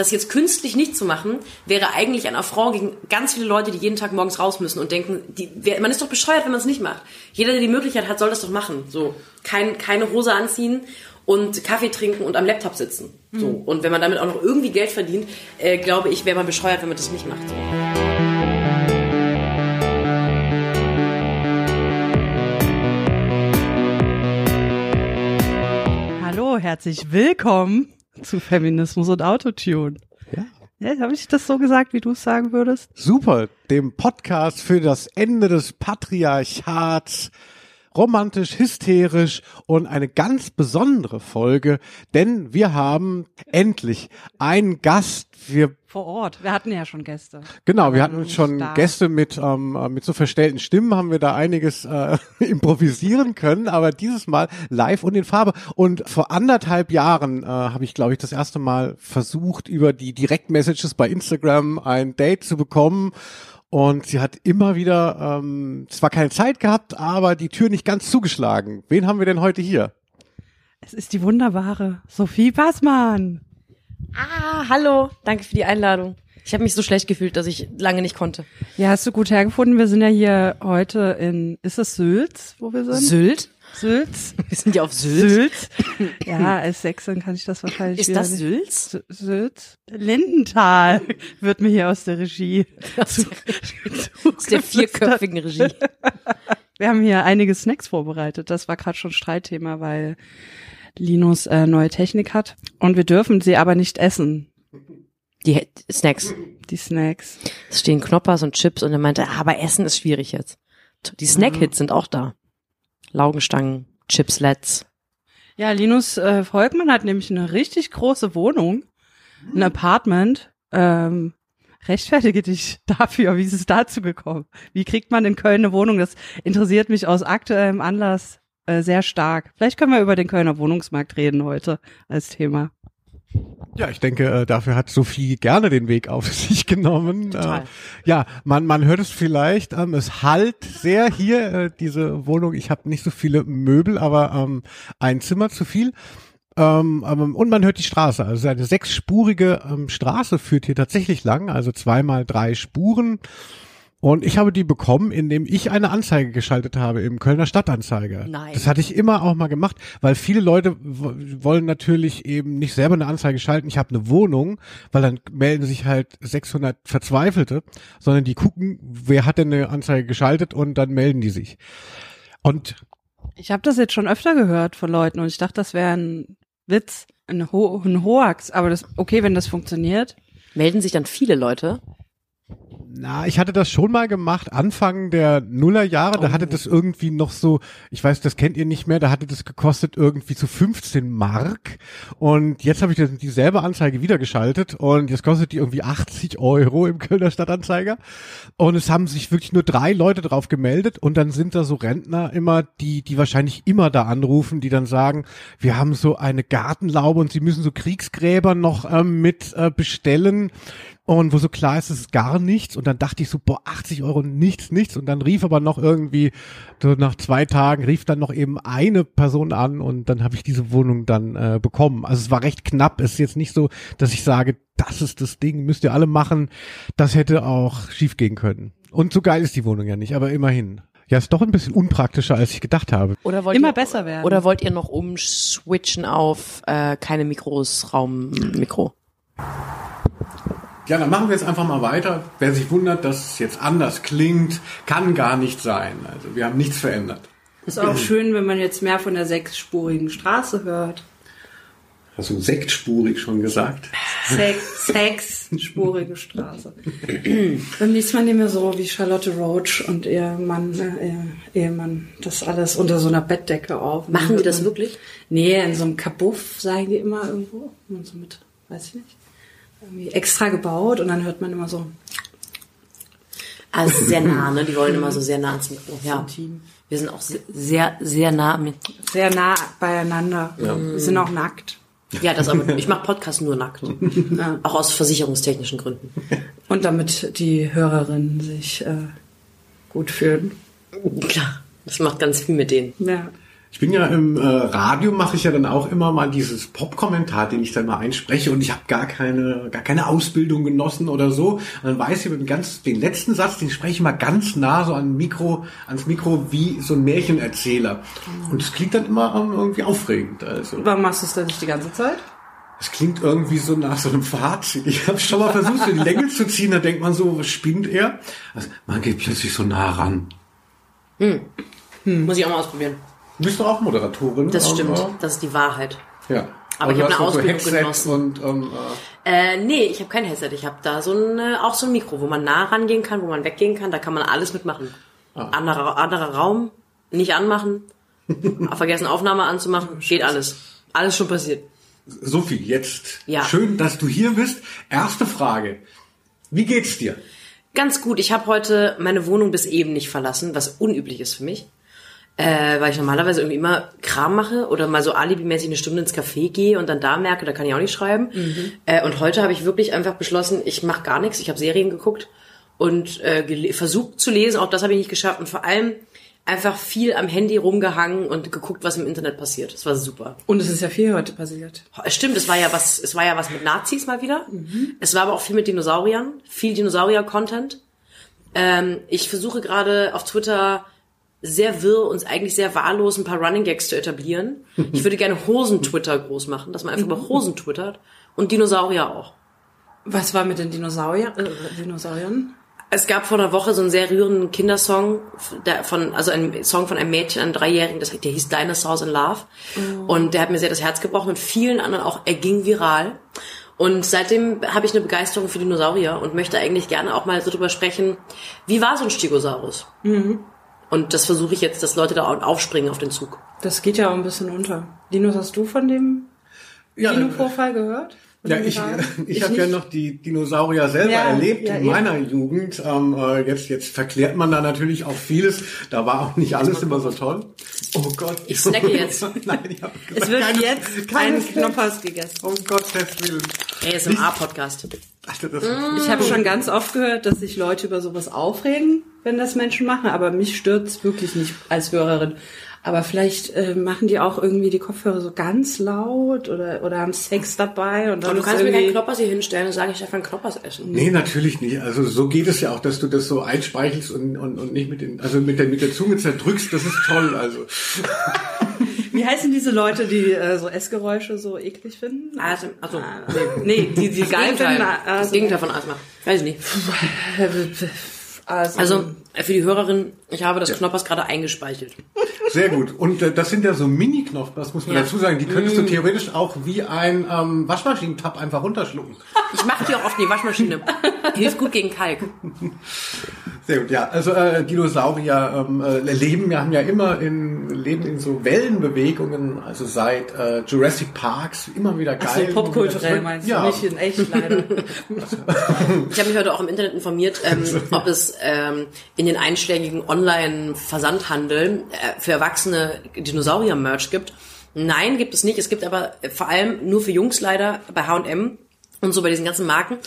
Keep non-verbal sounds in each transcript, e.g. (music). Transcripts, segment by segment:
das jetzt künstlich nicht zu machen, wäre eigentlich ein Affront gegen ganz viele Leute, die jeden Tag morgens raus müssen und denken, die, wer, man ist doch bescheuert, wenn man es nicht macht. Jeder, der die Möglichkeit hat, soll das doch machen. So, kein, keine Hose anziehen und Kaffee trinken und am Laptop sitzen. So. Mhm. Und wenn man damit auch noch irgendwie Geld verdient, äh, glaube ich, wäre man bescheuert, wenn man das nicht macht. So. Hallo, herzlich willkommen zu Feminismus und Autotune. Ja. Ja, habe ich das so gesagt, wie du es sagen würdest? Super, dem Podcast für das Ende des Patriarchats. Romantisch, hysterisch und eine ganz besondere Folge, denn wir haben endlich einen Gast. Wir Vor Ort. Wir hatten ja schon Gäste. Genau, wir hatten schon da. Gäste mit, ähm, äh, mit so verstellten Stimmen, haben wir da einiges äh, (laughs) improvisieren können, aber dieses Mal live und in Farbe. Und vor anderthalb Jahren äh, habe ich, glaube ich, das erste Mal versucht, über die Direktmessages bei Instagram ein Date zu bekommen. Und sie hat immer wieder ähm, zwar keine Zeit gehabt, aber die Tür nicht ganz zugeschlagen. Wen haben wir denn heute hier? Es ist die wunderbare Sophie Passmann. Ah, hallo. Danke für die Einladung. Ich habe mich so schlecht gefühlt, dass ich lange nicht konnte. Ja, hast du gut hergefunden. Wir sind ja hier heute in, ist es Sülz, wo wir sind? Sylt? Sülz. Wir sind ja auf Sylt. Sülz. (laughs) Ja, als Sächsin kann ich das wahrscheinlich Ist das nicht. Sülz? Sy- Sülz? Lindenthal (laughs) wird mir hier aus der Regie. (laughs) Aus der vierköpfigen Regie. Wir haben hier einige Snacks vorbereitet. Das war gerade schon Streitthema, weil Linus äh, neue Technik hat. Und wir dürfen sie aber nicht essen, Die Snacks. die Snacks. Es stehen Knoppers und Chips und er meinte, ah, aber Essen ist schwierig jetzt. Die Snack-Hits sind auch da. Laugenstangen, Chipslets. Ja, Linus äh, Volkmann hat nämlich eine richtig große Wohnung, ein Apartment. Ähm, rechtfertige dich (laughs) dafür, wie ist es dazu gekommen? Wie kriegt man in Köln eine Wohnung? Das interessiert mich aus aktuellem Anlass äh, sehr stark. Vielleicht können wir über den Kölner Wohnungsmarkt reden heute als Thema. Ja, ich denke, äh, dafür hat Sophie gerne den Weg auf (laughs) sich genommen. Total. Äh, ja, man, man hört es vielleicht, ähm, es halt sehr hier, äh, diese Wohnung. Ich habe nicht so viele Möbel, aber ähm, ein Zimmer zu viel. Ähm, und man hört die Straße. Also eine sechsspurige ähm, Straße führt hier tatsächlich lang, also zweimal drei Spuren. Und ich habe die bekommen, indem ich eine Anzeige geschaltet habe im Kölner Stadtanzeiger. Nein. Das hatte ich immer auch mal gemacht, weil viele Leute wollen natürlich eben nicht selber eine Anzeige schalten. Ich habe eine Wohnung, weil dann melden sich halt 600 Verzweifelte, sondern die gucken, wer hat denn eine Anzeige geschaltet und dann melden die sich. Und Ich habe das jetzt schon öfter gehört von Leuten und ich dachte, das wäre ein Witz, ein, Ho ein Hoax. Aber das okay, wenn das funktioniert. Melden sich dann viele Leute? Na, ich hatte das schon mal gemacht, Anfang der Nullerjahre, da Oh. hatte das irgendwie noch so, ich weiß, das kennt ihr nicht mehr, da hatte das gekostet irgendwie so 15 Mark. Und jetzt habe ich das, dieselbe Anzeige wieder geschaltet und jetzt kostet die irgendwie 80 Euro im Kölner Stadtanzeiger. Und es haben sich wirklich nur drei Leute drauf gemeldet und dann sind da so Rentner immer, die, die wahrscheinlich immer da anrufen, die dann sagen, wir haben so eine Gartenlaube und sie müssen so Kriegsgräber noch ähm, mit äh, bestellen und wo so klar ist, es ist gar nichts. Und dann dachte ich so, boah, 80 Euro, nichts, nichts. Und dann rief aber noch irgendwie, so nach zwei Tagen, rief dann noch eben eine Person an und dann habe ich diese Wohnung dann äh, bekommen. Also es war recht knapp. Es ist jetzt nicht so, dass ich sage, das ist das Ding, müsst ihr alle machen. Das hätte auch schief gehen können. Und so geil ist die Wohnung ja nicht, aber immerhin. Ja, ist doch ein bisschen unpraktischer, als ich gedacht habe. Oder wollt Immer ihr, besser werden. Oder wollt ihr noch umswitchen auf äh, keine Mikros, Raummikro? Ja, dann machen wir jetzt einfach mal weiter. Wer sich wundert, dass es jetzt anders klingt, kann gar nicht sein. Also wir haben nichts verändert. Ist auch schön, wenn man jetzt mehr von der sechsspurigen Straße hört. Hast du sektspurig schon gesagt? Sex, sechsspurige Straße. Beim nächsten Mal nehmen wir so wie Charlotte Roach und ihr Mann, äh, Ehemann, das alles unter so einer Bettdecke auf. Machen die das wirklich? Nee, in so einem Kabuff sagen die immer irgendwo. Und so mit, weiß ich nicht. Irgendwie extra gebaut und dann hört man immer so Also sehr nah, ne? Die wollen immer so sehr nah ans Mikro. Ja. Wir sind auch se- sehr, sehr nah am Mikro. Sehr nah beieinander. Wir sind auch nackt. Ja, das aber. Ich mache Podcast nur nackt. Auch aus versicherungstechnischen Gründen. Und damit die Hörerinnen sich äh, gut fühlen. Klar. Das macht ganz viel mit denen. Ja. Ich bin ja im äh, Radio, mache ich ja dann auch immer mal dieses Pop-Kommentar, den ich dann mal einspreche und ich habe gar keine, gar keine Ausbildung genossen oder so. Und dann weiß ich den, ganz, den letzten Satz, den spreche ich mal ganz nah so an Mikro, ans Mikro wie so ein Märchenerzähler. Und es klingt dann immer ähm, irgendwie aufregend. Also. Warum machst du es denn nicht die ganze Zeit? Es klingt irgendwie so nach so einem Fazit. Ich habe schon mal versucht, so die Länge zu ziehen. Da denkt man so, was spinnt er? Also, man geht plötzlich so nah ran. Muss ich auch mal ausprobieren. Du bist doch auch Moderatorin. Das stimmt. aber- Das ist die Wahrheit. Ja. Aber ich du hab hast eine so Ausbildung Headsets genossen. Und, ähm, äh, Äh, nee, ich habe kein Headset. Ich habe da so ein, äh, auch so ein Mikro, wo man nah rangehen kann, wo man weggehen kann. Da kann man alles mitmachen. Anderer, anderer Raum, nicht anmachen, (laughs) vergessen Aufnahme anzumachen, geht alles. Alles schon passiert. Sophie, jetzt. Ja. Schön, dass du hier bist. Erste Frage. Wie geht's dir? Ganz gut. Ich habe heute meine Wohnung bis eben nicht verlassen, was unüblich ist für mich. Äh, weil ich normalerweise irgendwie immer Kram mache oder mal so alibimäßig eine Stunde ins Café gehe und dann da merke, da kann ich auch nicht schreiben. Äh, und heute habe ich wirklich einfach beschlossen, ich mache gar nichts. Ich habe Serien geguckt und äh, versucht zu lesen. Auch das habe ich nicht geschafft. Und vor allem einfach viel am Handy rumgehangen und geguckt, was im Internet passiert. Das war super. Und es ist ja viel heute passiert. Stimmt, es war ja was, es war ja was mit Nazis mal wieder. Es war aber auch viel mit Dinosauriern, viel Dinosaurier-Content. Ähm, ich versuche gerade auf Twitter sehr wirr und eigentlich sehr wahllos ein paar Running Gags zu etablieren. (laughs) Ich würde gerne Hosen-Twitter groß machen, dass man einfach über Hosen twittert und Dinosaurier auch. Was war mit den Dinosaurier, äh, Dinosauriern? Es gab vor einer Woche so einen sehr rührenden Kindersong, der von, also ein Song von einem Mädchen, einem Dreijährigen, das, der hieß Dinosaurs in Love. Und der hat mir sehr das Herz gebrochen und vielen anderen auch, er ging viral. Und seitdem habe ich eine Begeisterung für Dinosaurier und möchte eigentlich gerne auch mal so drüber sprechen, wie war so ein Stegosaurus? Und das versuche ich jetzt, dass Leute da aufspringen auf den Zug. Das geht ja auch ein bisschen unter. Dinos, hast du von dem Ja, Dino-Vorfall gehört? Ja, ich, Viral? (laughs) ich, habe ja noch die Dinosaurier selber Ja, erlebt ja, in eben. meiner Jugend. Ähm, äh, jetzt, jetzt verklärt man da natürlich auch vieles. Da war auch nicht alles immer so toll. Oh Gott. Ich snacke jetzt. (laughs) Nein, ich habe Es wird jetzt kein Knoppers gegessen. Um Gottes Willen. ASMR-Podcast. Ach, das, Ich habe schon ganz oft gehört, dass sich Leute über sowas aufregen, wenn das Menschen machen, aber mich stört's wirklich nicht als Hörerin. Aber vielleicht äh, machen die auch irgendwie die Kopfhörer so ganz laut oder, oder haben Sex dabei und dann Und du kannst mir keinen Knoppers hier hinstellen und sagen, ich darf einen Knoppers essen. Nee, natürlich nicht. Also so geht es ja auch, dass du das so einspeichelst und, und, und nicht mit den, also mit der, mit der Zunge zerdrückst. Das ist toll. Also (laughs) Wie heißen diese Leute, die äh, so Essgeräusche so eklig finden? Also, also Nee, die die das geil Gegenteil. finden. das Also, Gegenteil von ASMR. Weiß ich nicht. also, für die Hörerin, ich habe das Knoppers gerade eingespeichelt. sehr gut. Und äh, das sind ja so Mini-Knopf, das muss man Ja. dazu sagen. Die könntest du theoretisch auch wie ein ähm, Waschmaschinentab einfach runterschlucken. Ich mache die auch auf die Waschmaschine. Hilft gut gegen Kalk. Sehr gut, ja. Also äh, Dinosaurier ähm, äh, leben, ja, haben ja immer in leben in so Wellenbewegungen, also seit äh, Jurassic Parks immer wieder geil. Ach so popkulturell meinst du, ja. nicht in echt leider. (laughs) Ich habe mich heute auch im Internet informiert, ähm, ob es ähm, in den einschlägigen Online-Versandhandeln äh, für Erwachsene Dinosaurier-Merch gibt. Nein, gibt es nicht. Es gibt aber äh, vor allem nur für Jungs leider bei H&M und so bei diesen ganzen Marken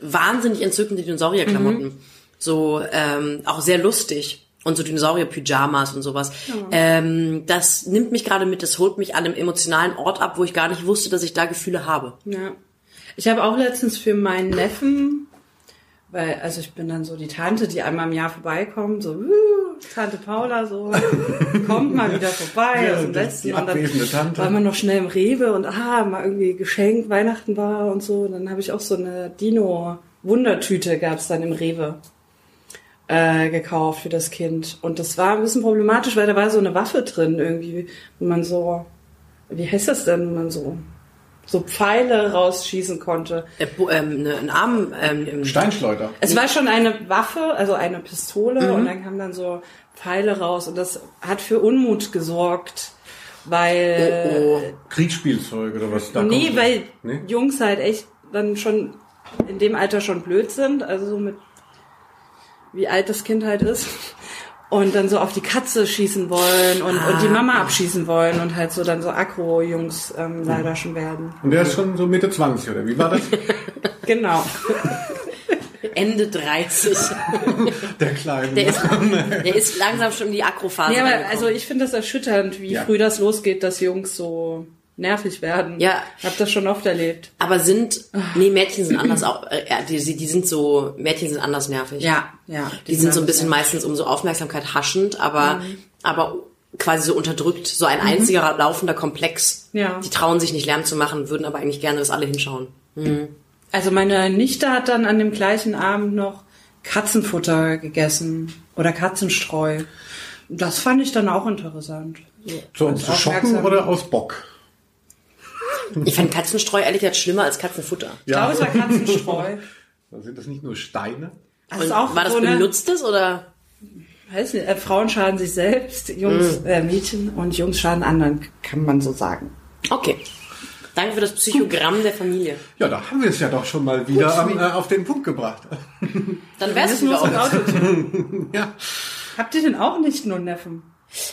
wahnsinnig entzückende Dinosaurier-Klamotten. So ähm, auch sehr lustig. Und so Dinosaurier-Pyjamas und sowas. Ähm, das nimmt mich gerade mit, das holt mich an einem emotionalen Ort ab, wo ich gar nicht wusste, dass ich da Gefühle habe. Ja. Ich habe auch letztens für meinen Neffen, weil, also ich bin dann so die Tante, die einmal im Jahr vorbeikommt, so, uh, Tante Paula, so, (laughs) kommt mal wieder vorbei Ja, aus dem die und dann Tante. war man noch schnell im Rewe und ah, mal irgendwie Geschenk, Weihnachten war und so. Und dann habe ich auch so eine Dino-Wundertüte gab's dann im Rewe äh, gekauft für das Kind. Und das war ein bisschen problematisch, weil da war so eine Waffe drin irgendwie, wo man so, wie heißt das denn, wenn man so, so Pfeile rausschießen konnte. Äh, ähm, ne, ein Arm, ähm, im- Steinschleuder. Es war schon eine Waffe, also eine Pistole und dann kamen dann so Pfeile raus und das hat für Unmut gesorgt, weil Oh, oh. Kriegsspielzeug oder was? Da nee, kommt- weil Nee? Jungs halt echt dann schon in dem Alter schon blöd sind, also so mit wie alt das Kind halt ist. Und dann so auf die Katze schießen wollen und, und die Mama abschießen wollen und halt so dann so Akro-Jungs ähm, leider schon werden. Und der ist schon so Mitte 20, oder wie war das? (laughs) Genau. Ende 30. (laughs) Der Kleine. Der ist, der ist langsam schon in die Akrophase. Nee, aber also ich finde das erschütternd, wie Ja. früh das losgeht, dass Jungs so nervig werden. Ja. Ich habe das schon oft erlebt. aber sind, nee, Mädchen sind anders auch, äh, die, die sind so, Mädchen sind anders nervig. Ja, ja. Die sind so ein bisschen meistens um so Aufmerksamkeit haschend, aber, aber quasi so unterdrückt, so ein einziger laufender Komplex. Ja. Die trauen sich nicht Lärm zu machen, würden aber eigentlich gerne, dass alle hinschauen. Also meine Nichte hat dann an dem gleichen Abend noch Katzenfutter gegessen oder Katzenstreu. Das fand ich dann auch interessant. So, um zu schocken oder aus Bock? Ich fand Katzenstreu ehrlich gesagt schlimmer als Katzenfutter. Ich glaube, es war Katzenstreu. (laughs) Sind das nicht nur Steine? Auch war das so benutztes oder? weiß nicht, äh, Frauen schaden sich selbst, Jungs, Mhm. äh, Mädchen und Jungs schaden anderen, kann man so sagen. Okay. Danke für das Psychogramm der Familie. Ja, da haben wir es ja doch schon mal wieder am, äh, auf den Punkt gebracht. Dann wär's es wieder und auch. Auto. ja. Habt ihr denn auch nicht nur Neffen?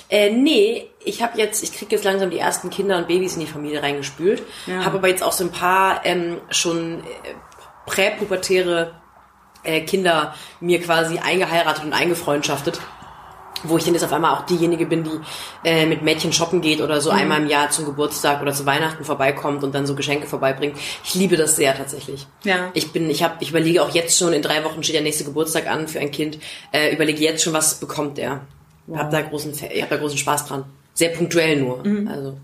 Äh, nee, ich habe jetzt, ich krieg jetzt langsam die ersten Kinder und Babys in die Familie reingespült. Ja. Habe aber jetzt auch so ein paar ähm, schon äh, präpubertäre äh, Kinder mir quasi eingeheiratet und eingefreundschaftet. Wo ich dann jetzt auf einmal auch diejenige bin, die äh, mit Mädchen shoppen geht oder so einmal im Jahr zum Geburtstag oder zu Weihnachten vorbeikommt und dann so Geschenke vorbeibringt. Ich liebe das sehr tatsächlich. Ja. Ich bin, ich habe, ich überlege auch jetzt schon, in drei Wochen steht der nächste Geburtstag an für ein Kind. Äh, überlege jetzt schon, was bekommt er. Hab da großen, ich hab da großen Spaß dran. Sehr punktuell nur. Also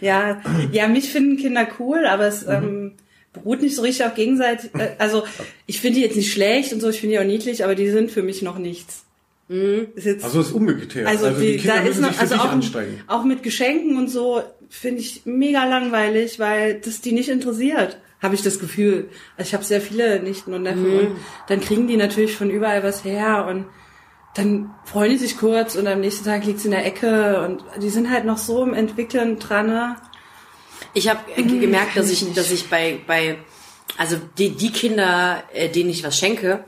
Ja, ja, mich finden Kinder cool, aber Mhm. es ähm, beruht nicht so richtig auf gegenseitig. Äh, also ich finde die jetzt nicht schlecht und so, ich finde die auch niedlich, aber die sind für mich noch nichts. Ist jetzt, Also es ist umgekehrt. also, Also, die, die, Kinder da ist noch, also auch, auch mit Geschenken und so finde ich mega langweilig, weil das die nicht interessiert, habe ich das Gefühl. Also ich habe sehr viele Nichten und Neffen Mhm. und dann kriegen die natürlich von überall was her und dann freuen die sich kurz und am nächsten Tag liegt's in der Ecke und die sind halt noch so im Entwickeln dran. Ne? ich habe ge- gemerkt, dass ich ich, dass ich bei, bei, also die, die Kinder, äh, denen ich was schenke,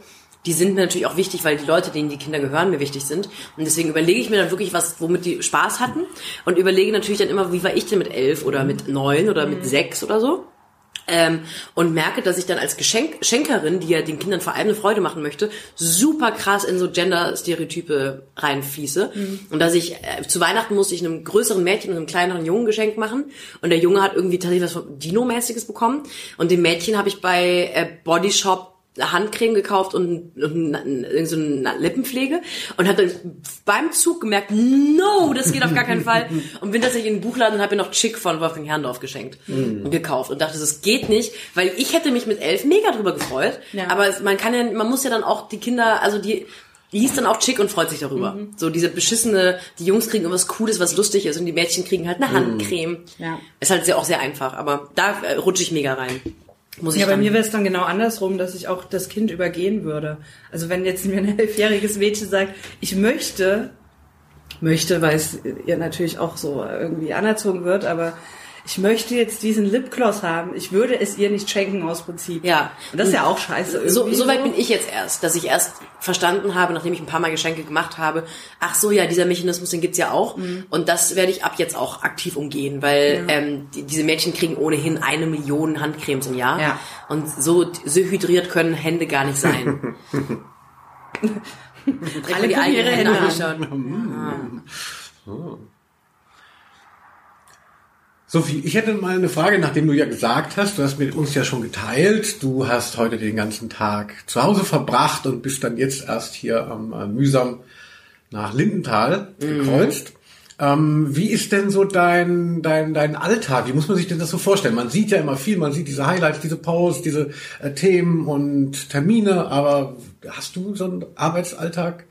die sind mir natürlich auch wichtig, weil die Leute, denen die Kinder gehören, mir wichtig sind. Und deswegen überlege ich mir dann wirklich was, womit die Spaß hatten. Und überlege natürlich dann immer, wie war ich denn mit elf oder mit neun oder mit sechs oder so. Ähm, und merke, dass ich dann als Geschenk Schenkerin, die ja den Kindern vor allem eine Freude machen möchte, super krass in so Gender-Stereotype reinfieße. Und dass ich äh, zu Weihnachten musste ich einem größeren Mädchen und einem kleineren Jungen Geschenk machen. Und der Junge hat irgendwie tatsächlich was Dino-mäßiges bekommen. Und dem Mädchen habe ich bei äh, Body Shop Handcreme gekauft und, und, und so eine Lippenpflege und habe dann beim Zug gemerkt, no, das geht auf gar keinen Fall (laughs) und bin tatsächlich in den Buchladen und habe mir noch Chick von Wolfgang Herrndorf geschenkt und gekauft und dachte, das geht nicht, weil ich hätte mich mit elf mega drüber gefreut, Ja. aber man kann ja, man muss ja dann auch die Kinder, also die hieß dann auch Chick und freut sich darüber. So diese beschissene, die Jungs kriegen irgendwas Cooles, was lustig ist und die Mädchen kriegen halt eine Handcreme. Ja. Ist halt sehr, auch sehr einfach, aber da äh, rutsche ich mega rein. Muss ich Ja, bei mir wäre es dann genau andersrum, dass ich auch das Kind übergehen würde. Also wenn jetzt mir ein elfjähriges Mädchen sagt, ich möchte, möchte, weil es ihr natürlich auch so irgendwie anerzogen wird, aber ich möchte jetzt diesen Lipgloss haben. Ich würde es ihr nicht schenken aus Prinzip. Ja. Und das ist ja auch scheiße. So, irgendwie so weit bin ich jetzt erst, dass ich erst verstanden habe, nachdem ich ein paar Mal Geschenke gemacht habe, ach so, ja, dieser Mechanismus, den gibt's ja auch. Und das werde ich ab jetzt auch aktiv umgehen, weil ähm, die, diese Mädchen kriegen ohnehin eine Million Handcremes im Jahr. Ja. Und so, so hydriert können Hände gar nicht sein. (laughs) Alle die eigenen ihre Hände Hände anschauen. Sophie, ich hätte mal eine Frage, nachdem du ja gesagt hast, du hast mit uns ja schon geteilt, du hast heute den ganzen Tag zu Hause verbracht und bist dann jetzt erst hier am äh, mühsam nach Lindenthal gekreuzt. Ähm, wie ist denn so dein, dein, dein Alltag? Wie muss man sich denn das so vorstellen? Man sieht ja immer viel, man sieht diese Highlights, diese Posts, diese äh, Themen und Termine, aber hast du so einen Arbeitsalltag?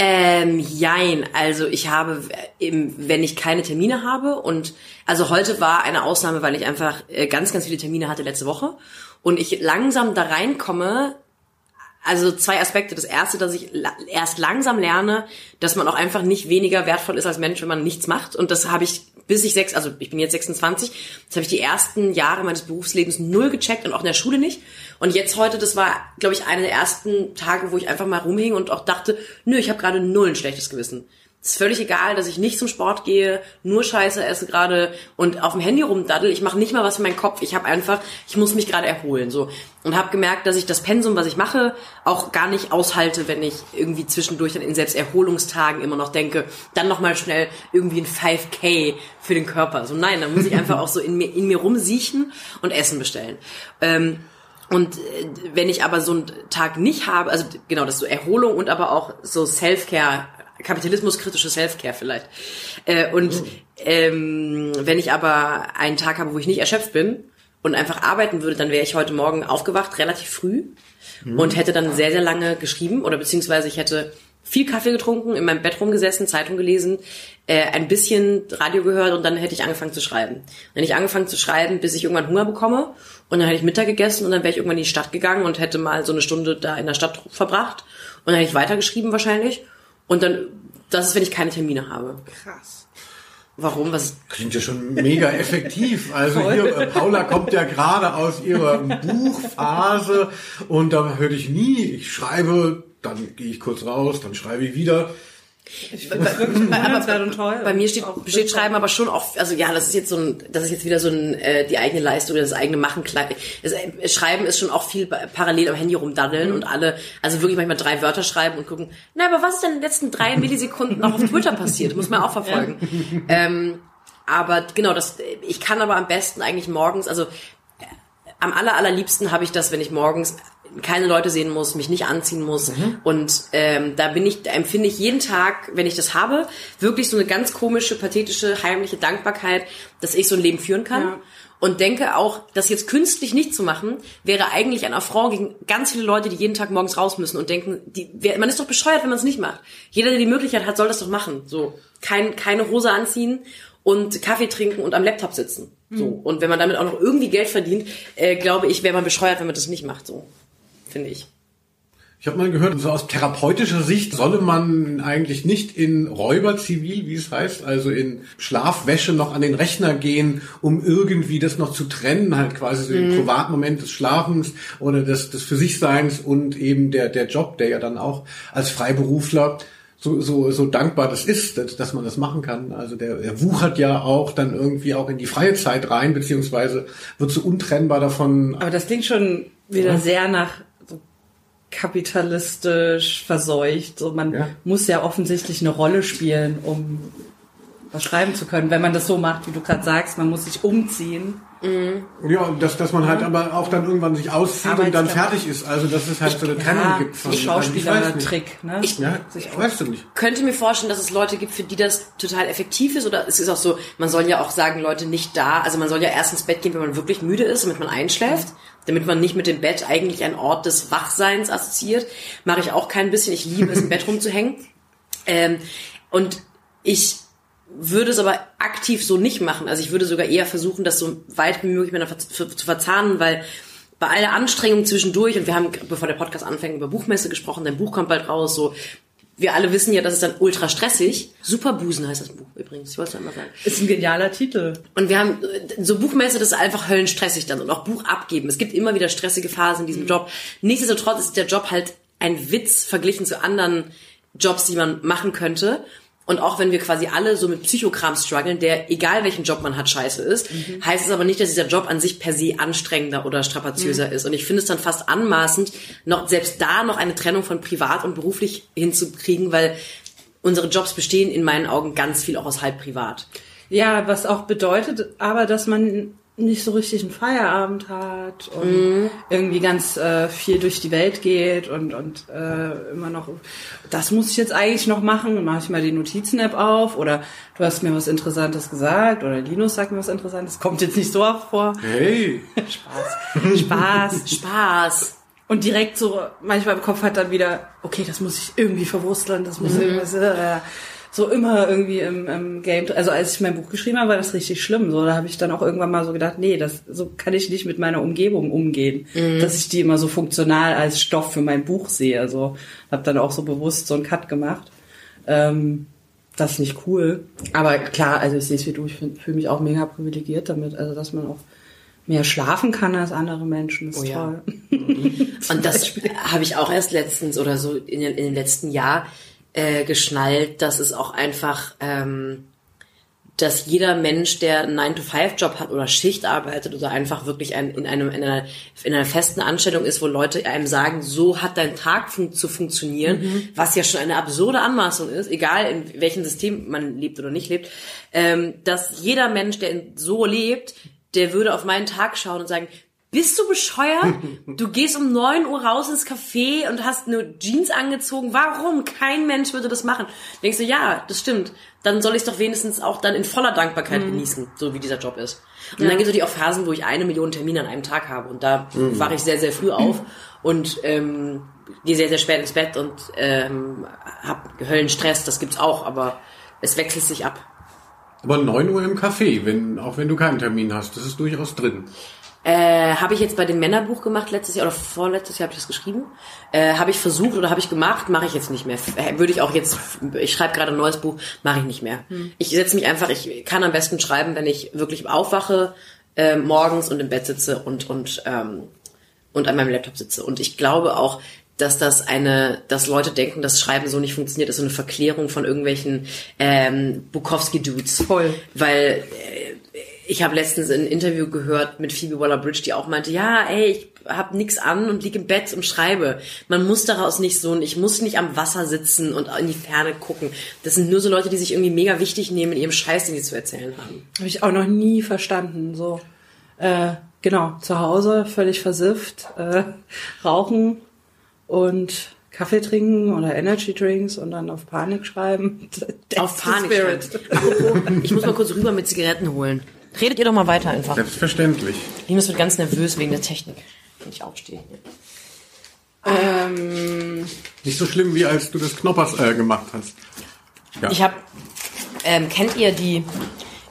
Ähm, jein. Also ich habe, äh, wenn ich keine Termine habe und also heute war eine Ausnahme, weil ich einfach äh, ganz, ganz viele Termine hatte letzte Woche und ich langsam da reinkomme. Also zwei Aspekte. Das erste, dass ich erst langsam lerne, dass man auch einfach nicht weniger wertvoll ist als Mensch, wenn man nichts macht. Und das habe ich bis ich sechs, also ich bin jetzt 26, das habe ich die ersten Jahre meines Berufslebens null gecheckt und auch in der Schule nicht. Und jetzt heute, das war, glaube ich, einer der ersten Tage, wo ich einfach mal rumhing und auch dachte, nö, ich habe gerade null ein schlechtes Gewissen. Ist völlig egal, dass ich nicht zum Sport gehe, nur Scheiße esse gerade und auf dem Handy rumdaddel. Ich mache nicht mal was für meinen Kopf. Ich habe einfach, ich muss mich gerade erholen so und habe gemerkt, dass ich das Pensum, was ich mache, auch gar nicht aushalte, wenn ich irgendwie zwischendurch dann in Selbsterholungstagen immer noch denke, dann noch mal schnell irgendwie ein 5K für den Körper. So nein, dann muss ich einfach auch so in mir in mir rumsiechen und Essen bestellen. Ähm, und äh, wenn ich aber so einen Tag nicht habe, also genau, das ist so Erholung und aber auch so Self-Care kapitalismuskritische Self-Care vielleicht. Äh, und oh. ähm, wenn ich aber einen Tag habe, wo ich nicht erschöpft bin und einfach arbeiten würde, dann wäre ich heute Morgen aufgewacht, relativ früh mhm. und hätte dann sehr, sehr lange geschrieben oder beziehungsweise ich hätte viel Kaffee getrunken, in meinem Bett rumgesessen, Zeitung gelesen, äh, ein bisschen Radio gehört und dann hätte ich angefangen zu schreiben. Dann hätte ich angefangen zu schreiben, bis ich irgendwann Hunger bekomme und dann hätte ich Mittag gegessen und dann wäre ich irgendwann in die Stadt gegangen und hätte mal so eine Stunde da in der Stadt verbracht und dann hätte ich weitergeschrieben wahrscheinlich und dann, das ist, wenn ich keine Termine habe. Krass. Warum? Was? Klingt ja schon mega effektiv. (laughs) Also hier, äh, Paula kommt ja gerade aus ihrer Buchphase und da höre ich nie, ich schreibe, dann gehe ich kurz raus, dann schreibe ich wieder. Ich wirklich bewundernswert und toll. Bei mir steht, besteht Schreiben aber schon auch, also ja, das ist jetzt so ein, das ist jetzt wieder so ein, äh, die eigene Leistung oder das eigene Machen. Das, äh, schreiben ist schon auch viel parallel am Handy rumdaddeln mhm. und alle, also wirklich manchmal drei Wörter schreiben und gucken, na, aber was ist denn in den letzten drei Millisekunden noch auf Twitter passiert? Muss man auch verfolgen. Ja. (laughs) Ähm, aber genau, das, ich kann aber am besten eigentlich morgens, also äh, am aller, allerliebsten habe ich das, wenn ich morgens keine Leute sehen muss, mich nicht anziehen muss. Mhm. Und ähm, da bin ich, da empfinde ich jeden Tag, wenn ich das habe, wirklich so eine ganz komische, pathetische, heimliche Dankbarkeit, dass ich so ein Leben führen kann. Ja. Und denke auch, das jetzt künstlich nicht zu machen, wäre eigentlich ein Affront gegen ganz viele Leute, die jeden Tag morgens raus müssen und denken, die, man ist doch bescheuert, wenn man es nicht macht. Jeder, der die Möglichkeit hat, soll das doch machen. So, kein, keine Hose anziehen und Kaffee trinken und am Laptop sitzen. So. Mhm. Und wenn man damit auch noch irgendwie Geld verdient, äh, glaube ich, wäre man bescheuert, wenn man das nicht macht. So finde ich. Ich habe mal gehört, so aus therapeutischer Sicht solle man eigentlich nicht in Räuberzivil, wie es heißt, also in Schlafwäsche noch an den Rechner gehen, um irgendwie das noch zu trennen, halt quasi so den mhm. Privatmoment des Schlafens oder des, des für sich Seins und eben der, der Job, der ja dann auch als Freiberufler so, so, so dankbar das ist, dass, dass man das machen kann. Also der, der wuchert ja auch dann irgendwie auch in die freie Zeit rein, beziehungsweise wird so untrennbar davon. Aber das klingt schon wieder ja. sehr nach kapitalistisch verseucht. So, man ja. muss ja offensichtlich eine Rolle spielen, um was schreiben zu können. Wenn man das so macht, wie du gerade sagst, man muss sich umziehen. Mhm. Ja, dass, dass man halt aber auch dann irgendwann sich auszieht und dann fertig ist. Also dass es halt so eine Trennung ja, gibt von Schauspieler-Trick. Ne? Ich, ja, ich weißt du nicht. könnte mir vorstellen, dass es Leute gibt, für die das total effektiv ist. Oder es ist auch so, man soll ja auch sagen, Leute nicht da. Also man soll ja erst ins Bett gehen, wenn man wirklich müde ist, damit man einschläft. Mhm damit man nicht mit dem Bett eigentlich einen Ort des Wachseins assoziiert. Mache ich auch kein bisschen. Ich liebe es, im Bett rumzuhängen. Ähm, und ich würde es aber aktiv so nicht machen. Also ich würde sogar eher versuchen, das so weit wie möglich miteinander zu verzahnen, weil bei aller Anstrengung zwischendurch, und wir haben, bevor der Podcast anfängt, über Buchmesse gesprochen, dein Buch kommt bald raus, so wir alle wissen ja, das ist dann ultra stressig. Superbusen heißt das Buch übrigens. Ich wollte es ja immer sagen. Ist ein genialer Titel. Und wir haben so Buchmesse, das ist einfach höllenstressig dann und auch Buch abgeben. Es gibt immer wieder stressige Phasen in diesem mhm. Job. Nichtsdestotrotz ist der Job halt ein Witz verglichen zu anderen Jobs, die man machen könnte. Und auch wenn wir quasi alle so mit Psychokram strugglen, der egal welchen Job man hat, scheiße ist, mhm. heißt es aber nicht, dass dieser Job an sich per se anstrengender oder strapaziöser mhm. ist. Und ich finde es dann fast anmaßend, noch selbst da noch eine Trennung von privat und beruflich hinzukriegen, weil unsere Jobs bestehen in meinen Augen ganz viel auch aus halb privat. Ja, was auch bedeutet aber, dass man nicht so richtig einen Feierabend hat und mhm. irgendwie ganz äh, viel durch die Welt geht und, und äh, immer noch, das muss ich jetzt eigentlich noch machen, dann mache ich mal die Notizen-App auf oder du hast mir was Interessantes gesagt oder Linus sagt mir was Interessantes, kommt jetzt nicht so oft vor. Hey! (laughs) Spaß. Spaß, Spaß. Und direkt so, manchmal im Kopf hat dann wieder, okay, das muss ich irgendwie verwursteln, das muss mhm. irgendwas, äh, so immer irgendwie im, im Game. Also als ich mein Buch geschrieben habe, war das richtig schlimm. So, da habe ich dann auch irgendwann mal so gedacht, nee, das so kann ich nicht mit meiner Umgebung umgehen, mhm. dass ich die immer so funktional als Stoff für mein Buch sehe. Also habe dann auch so bewusst so einen Cut gemacht. Ähm, das ist nicht cool. Aber klar, also ich sehe es wie du, ich fühle mich auch mega privilegiert damit, also dass man auch mehr schlafen kann als andere Menschen. Ist oh, toll. Ja. Und das (laughs) habe ich auch erst letztens oder so in, in dem letzten Jahr äh, geschnallt, dass es auch einfach, ähm, dass jeder Mensch, der einen 9-to-5-Job hat oder Schicht arbeitet oder einfach wirklich ein, in, einem, in, einer, in einer festen Anstellung ist, wo Leute einem sagen, so hat dein Tag fun zu funktionieren, was ja schon eine absurde Anmaßung ist, egal in welchem System man lebt oder nicht lebt, ähm, dass jeder Mensch, der so lebt, der würde auf meinen Tag schauen und sagen, bist du bescheuert? (laughs) Du gehst um 9 Uhr raus ins Café und hast eine Jeans angezogen. Warum? Kein Mensch würde das machen. Denkst du, ja, das stimmt. Dann soll ich es doch wenigstens auch dann in voller Dankbarkeit genießen, so wie dieser Job ist. Und dann gibt es natürlich auch Phasen, wo ich eine Million Termine an einem Tag habe. Und da wache ich sehr, sehr früh auf und ähm, gehe sehr, sehr spät ins Bett und ähm, habe Höllenstress. Das gibt's auch, aber es wechselt sich ab. Aber 9 Uhr im Café, wenn, auch wenn du keinen Termin hast, das ist durchaus drin. Äh, habe ich jetzt bei dem Männerbuch gemacht letztes Jahr oder vorletztes Jahr habe ich das geschrieben. Äh, habe ich versucht oder habe ich gemacht, mache ich jetzt nicht mehr. Äh, Würde ich auch jetzt, ich schreibe gerade ein neues Buch, mache ich nicht mehr. Ich setze mich einfach, ich kann am besten schreiben, wenn ich wirklich aufwache, äh, morgens und im Bett sitze und und ähm, und an meinem Laptop sitze. Und ich glaube auch, dass das eine, dass Leute denken, dass Schreiben so nicht funktioniert, ist so eine Verklärung von irgendwelchen ähm, Bukowski-Dudes. Voll. Weil äh, ich habe letztens ein Interview gehört mit Phoebe Waller-Bridge, die auch meinte, ja, ey, ich hab nix an und lieg im Bett und schreibe. Man muss daraus nicht so, ich muss nicht am Wasser sitzen und in die Ferne gucken. Das sind nur so Leute, die sich irgendwie mega wichtig nehmen in ihrem Scheiß, den sie zu erzählen haben. Habe ich auch noch nie verstanden. So, äh, genau, zu Hause völlig versifft, äh, (laughs) rauchen und Kaffee trinken oder Energy Drinks und dann auf Panik schreiben. (laughs) That's Auf Panik. Spirit. schreiben. Ich muss mal kurz rüber mit Zigaretten holen. Redet ihr doch mal weiter einfach. Selbstverständlich. Linus wird ganz nervös wegen der Technik. Wenn ich aufstehe. Ähm, Nicht so schlimm, wie als du das Knoppers äh, gemacht hast. Ja. Ich habe, ähm, kennt ihr die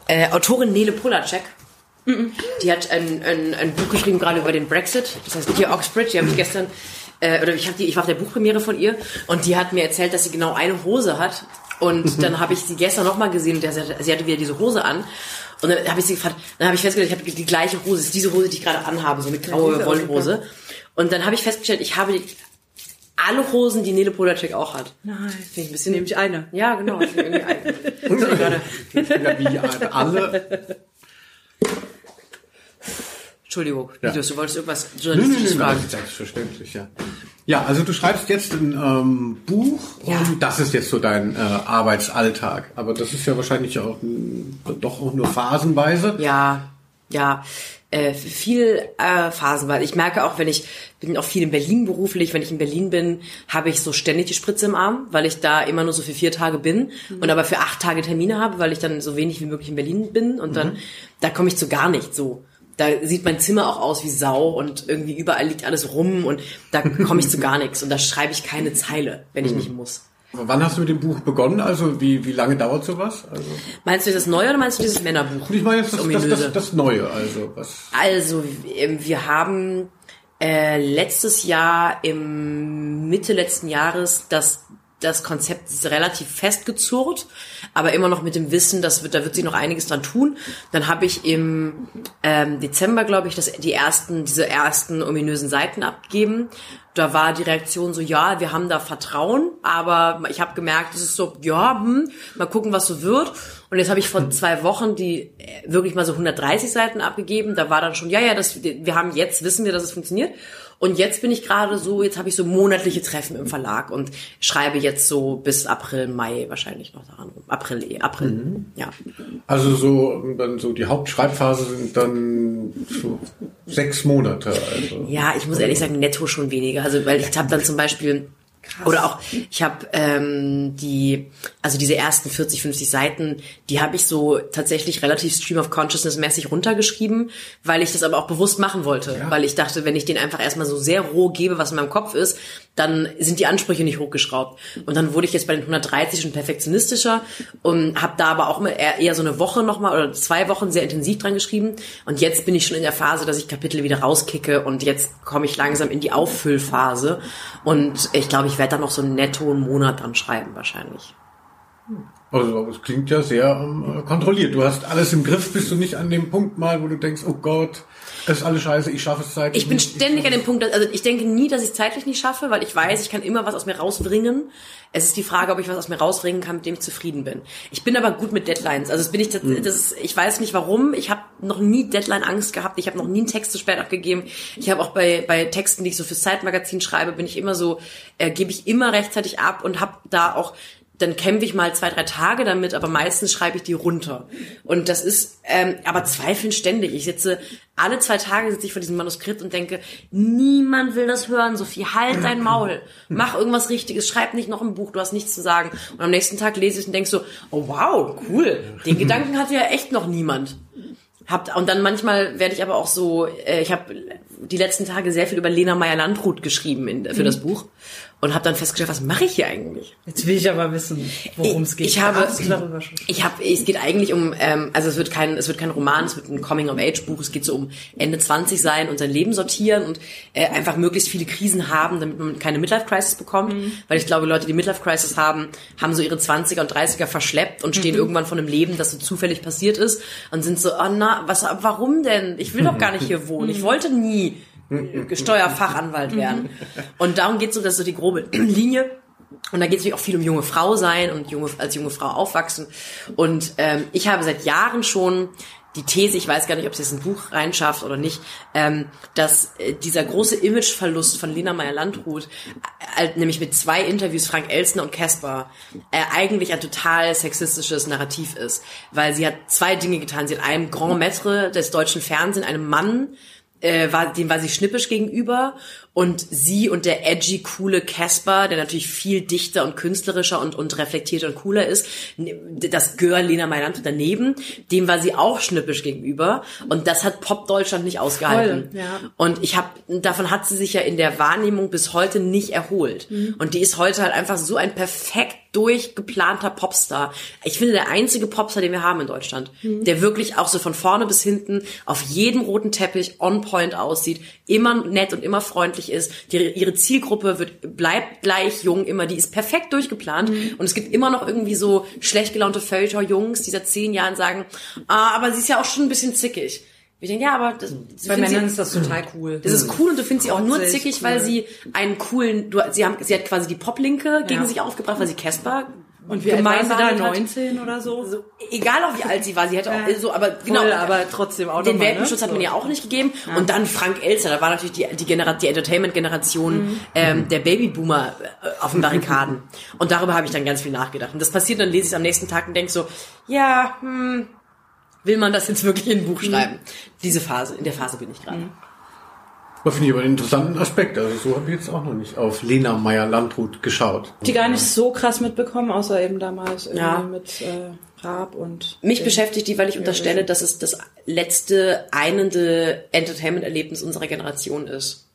äh, Autorin Nele Polacek? Die hat ein, ein, ein Buch geschrieben gerade über den Brexit. Das heißt Dear Oxbridge. Die habe ich gestern äh, oder ich habe die, ich war auf der Buchpremiere von ihr und die hat mir erzählt, dass sie genau eine Hose hat. Und dann habe ich sie gestern nochmal gesehen und der, sie hatte wieder diese Hose an. Und dann habe ich sie gefragt, dann habe ich festgestellt, ich habe die gleiche Hose, ist diese Hose, die ich gerade anhabe, so eine graue diese Wollhose. Und dann habe ich festgestellt, ich habe die, alle Hosen, die Nele Polacek auch hat. nein, Finde ich ein bisschen nehme ich eine. ja, genau. Ich irgendwie ein- gerade. Ja, wie alle. (laughs) Entschuldigung, Ja. Linus, du wolltest irgendwas Nö, nö, Journalistisches nö, fragen. selbstverständlich, ja. Ja, also du schreibst jetzt ein ähm, Buch Ja. und das ist jetzt so dein äh, Arbeitsalltag. Aber das ist ja wahrscheinlich auch mm, doch auch nur phasenweise. Ja, ja. Äh, viel äh, phasenweise. Ich merke auch, wenn ich bin auch viel in Berlin beruflich, wenn ich in Berlin bin, habe ich so ständig die Spritze im Arm, weil ich da immer nur so für vier Tage bin und aber für acht Tage Termine habe, weil ich dann so wenig wie möglich in Berlin bin und dann da komme ich zu gar nicht so. Da sieht mein Zimmer auch aus wie Sau und irgendwie überall liegt alles rum und da komme ich zu gar nichts und da schreibe ich keine Zeile, wenn ich nicht muss. Aber wann hast du mit dem Buch begonnen? Also wie, wie lange dauert sowas? Also Meinst du das Neue oder meinst du dieses Männerbuch? ich meine jetzt das, das, das, das Neue. Also was? Also, ähm, wir haben äh, letztes Jahr im Mitte letzten Jahres das das Konzept ist relativ festgezurrt, aber immer noch mit dem Wissen, dass wird, da wird sich noch einiges dran tun. Dann habe ich im ähm, Dezember, glaube ich, das, die ersten, diese ersten ominösen Seiten abgegeben. Da war die Reaktion so, ja, wir haben da Vertrauen, aber ich habe gemerkt, es ist so, ja, hm, mal gucken, was so wird. Und jetzt habe ich vor zwei Wochen die äh, wirklich mal so 130 Seiten abgegeben. Da war dann schon, ja, ja, das, wir haben jetzt, wissen wir, dass es funktioniert. Und jetzt bin ich gerade so, jetzt habe ich so monatliche Treffen im Verlag und schreibe jetzt so bis April, Mai wahrscheinlich noch daran rum. April, eh, April, ja. Also so dann so die Hauptschreibphase sind dann so sechs Monate. Also. Ja, ich muss ehrlich sagen, netto schon weniger. Also weil ich habe dann zum Beispiel oder auch ich habe ähm, die also diese ersten 40 50 Seiten die habe ich so tatsächlich relativ Stream of Consciousness mäßig runtergeschrieben weil ich das aber auch bewusst machen wollte. Weil ich dachte wenn ich den einfach erstmal so sehr roh gebe was in meinem Kopf ist dann sind die Ansprüche nicht hochgeschraubt. Und dann wurde ich jetzt bei den 130 schon perfektionistischer und habe da aber auch eher, so eine Woche nochmal oder zwei Wochen sehr intensiv dran geschrieben. Und jetzt bin ich schon in der Phase dass ich Kapitel wieder rauskicke und jetzt komme ich langsam in die Auffüllphase. Und ich glaube ich werde da noch so netto einen Monat dran schreiben wahrscheinlich Also es klingt ja sehr ähm, kontrolliert. Du hast alles im Griff, bist du nicht an dem Punkt mal, wo du denkst, oh Gott, das ist alles scheiße, ich schaffe es zeitlich Ich bin nicht. ständig an dem Punkt, also ich denke nie, dass ich es zeitlich nicht schaffe, weil ich weiß, ich kann immer was aus mir rausbringen. Es ist die Frage, ob ich was aus mir rausbringen kann, mit dem ich zufrieden bin. Ich bin aber gut mit Deadlines. Also das bin ich, das, das ist, ich weiß nicht warum. Ich habe noch nie Deadline-Angst gehabt. Ich habe noch nie einen Text zu spät abgegeben. Ich habe auch bei, bei Texten, die ich so fürs Zeitmagazin schreibe, bin ich immer so, äh, gebe ich immer rechtzeitig ab und habe da auch dann kämpfe ich mal zwei, drei Tage damit, aber meistens schreibe ich die runter. Und das ist, ähm, aber zweifeln ständig. Ich sitze, alle zwei Tage sitze ich vor diesem Manuskript und denke, niemand will das hören, Sophie, halt dein Maul. Mach irgendwas Richtiges, schreib nicht noch ein Buch, du hast nichts zu sagen. Und am nächsten Tag lese ich und denk so, oh wow, cool. Den (laughs) Gedanken hatte ja echt noch niemand. Habt, und dann manchmal werde ich aber auch so, äh, ich habe die letzten Tage sehr viel über Lena Meyer-Landrut geschrieben in, für das Buch und habe dann festgestellt, was mache ich hier eigentlich? Jetzt will ich aber wissen, worum es geht. Ich habe, ich habe, es geht eigentlich um, ähm, also es wird kein, es wird kein Roman, es wird ein Coming-of-Age-Buch. Es geht so um Ende 20 sein und sein Leben sortieren und äh, einfach möglichst viele Krisen haben, damit man keine Midlife-Crisis bekommt. Weil ich glaube, Leute, die Midlife-Crisis haben, haben so ihre 20er und 30er verschleppt und stehen irgendwann von einem Leben, das so zufällig passiert ist und sind so, oh na, was, warum denn? Ich will doch gar nicht (laughs) hier wohnen. Ich wollte nie Steuerfachanwalt werden. Und darum geht es so, dass so die grobe (clears throat) Linie. Und da geht es natürlich auch viel um junge Frau sein und junge, als junge Frau aufwachsen. Und ähm, ich habe seit Jahren schon die These, ich weiß gar nicht, ob es jetzt ein Buch reinschafft oder nicht, ähm, dass äh, dieser große Imageverlust von Lena Meyer-Landrut, äh, nämlich mit zwei Interviews, Frank Elstner und Casper, äh, eigentlich ein total sexistisches Narrativ ist. Weil sie hat zwei Dinge getan. Sie hat einem Grand Maître des deutschen Fernsehens, einem Mann, äh, war, dem war sie schnippisch gegenüber und sie und der edgy, coole Casper, der natürlich viel dichter und künstlerischer und, und reflektierter und cooler ist, das Girl Lena Meiland daneben, dem war sie auch schnippisch gegenüber und das hat Pop Deutschland nicht ausgehalten. Voll, ja. Und ich habe, davon hat sie sich ja in der Wahrnehmung bis heute nicht erholt. Und die ist heute halt einfach so ein perfekt durchgeplanter Popstar. Ich finde, der einzige Popstar, den wir haben in Deutschland, der wirklich auch so von vorne bis hinten auf jedem roten Teppich on point aussieht, immer nett und immer freundlich ist. Die, ihre Zielgruppe wird, bleibt gleich jung, immer, die ist perfekt durchgeplant. Und es gibt immer noch irgendwie so schlecht gelaunte Feuilleton-Jungs, die seit zehn Jahren sagen, ah, aber sie ist ja auch schon ein bisschen zickig. Wir denken, ja, aber das, Bei Männern sie- ist das total cool. das ist cool und du findest sie auch nur zickig, cool. weil sie einen coolen, du, sie haben, sie hat quasi die Poplinke gegen Ja. sich aufgebracht, weil sie Casper Und wie sie da? behandelt hat. 19 oder so? So, egal auch wie alt sie war, sie hätte auch so, aber genau, Voll, aber trotzdem auch den nochmal, Welpenschutz ne? hat man ihr auch nicht gegeben. Und dann Frank Elster, da war natürlich die, die, Genera die Entertainment-Generation Mhm. ähm, der Babyboomer äh, auf den Barrikaden. und darüber habe ich dann ganz viel nachgedacht. Und das passiert, dann lese ich es am nächsten Tag und denke so, ja, hm, will man das jetzt wirklich in ein Mhm. Buch schreiben? Diese Phase, in der Phase bin ich gerade. Das finde ich aber einen interessanten Aspekt. Also so habe ich jetzt auch noch nicht auf Lena Meyer-Landrut geschaut. Die gar nicht so krass mitbekommen, außer eben damals irgendwie Ja. mit äh, Raab und Mich den- beschäftigt die, weil ich unterstelle, dass es das letzte einende Entertainment-Erlebnis unserer Generation ist.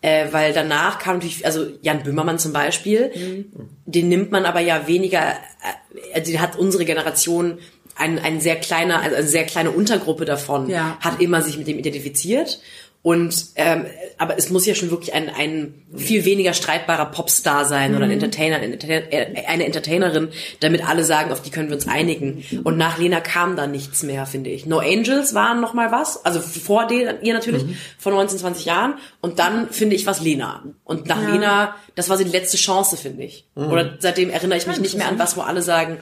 Äh, weil danach kam natürlich, also Jan Böhmermann zum Beispiel, den nimmt man aber ja weniger, äh, also die hat unsere Generation ein, ein sehr kleiner, also eine sehr kleine Untergruppe davon, Ja. hat immer sich mit dem identifiziert. Und ähm, aber es muss ja schon wirklich ein, ein viel weniger streitbarer Popstar sein oder ein Entertainer, ein Entertainer, äh, eine Entertainerin, damit alle sagen, auf die können wir uns einigen. Und nach Lena kam da nichts mehr, finde ich. No Angels waren noch mal was, also vor den, ihr natürlich, vor 19, 20 Jahren. Und dann finde ich was Lena. Und nach Lena, das war so die letzte Chance, finde ich. Oder seitdem erinnere ich mich nicht mehr an was, wo alle sagen,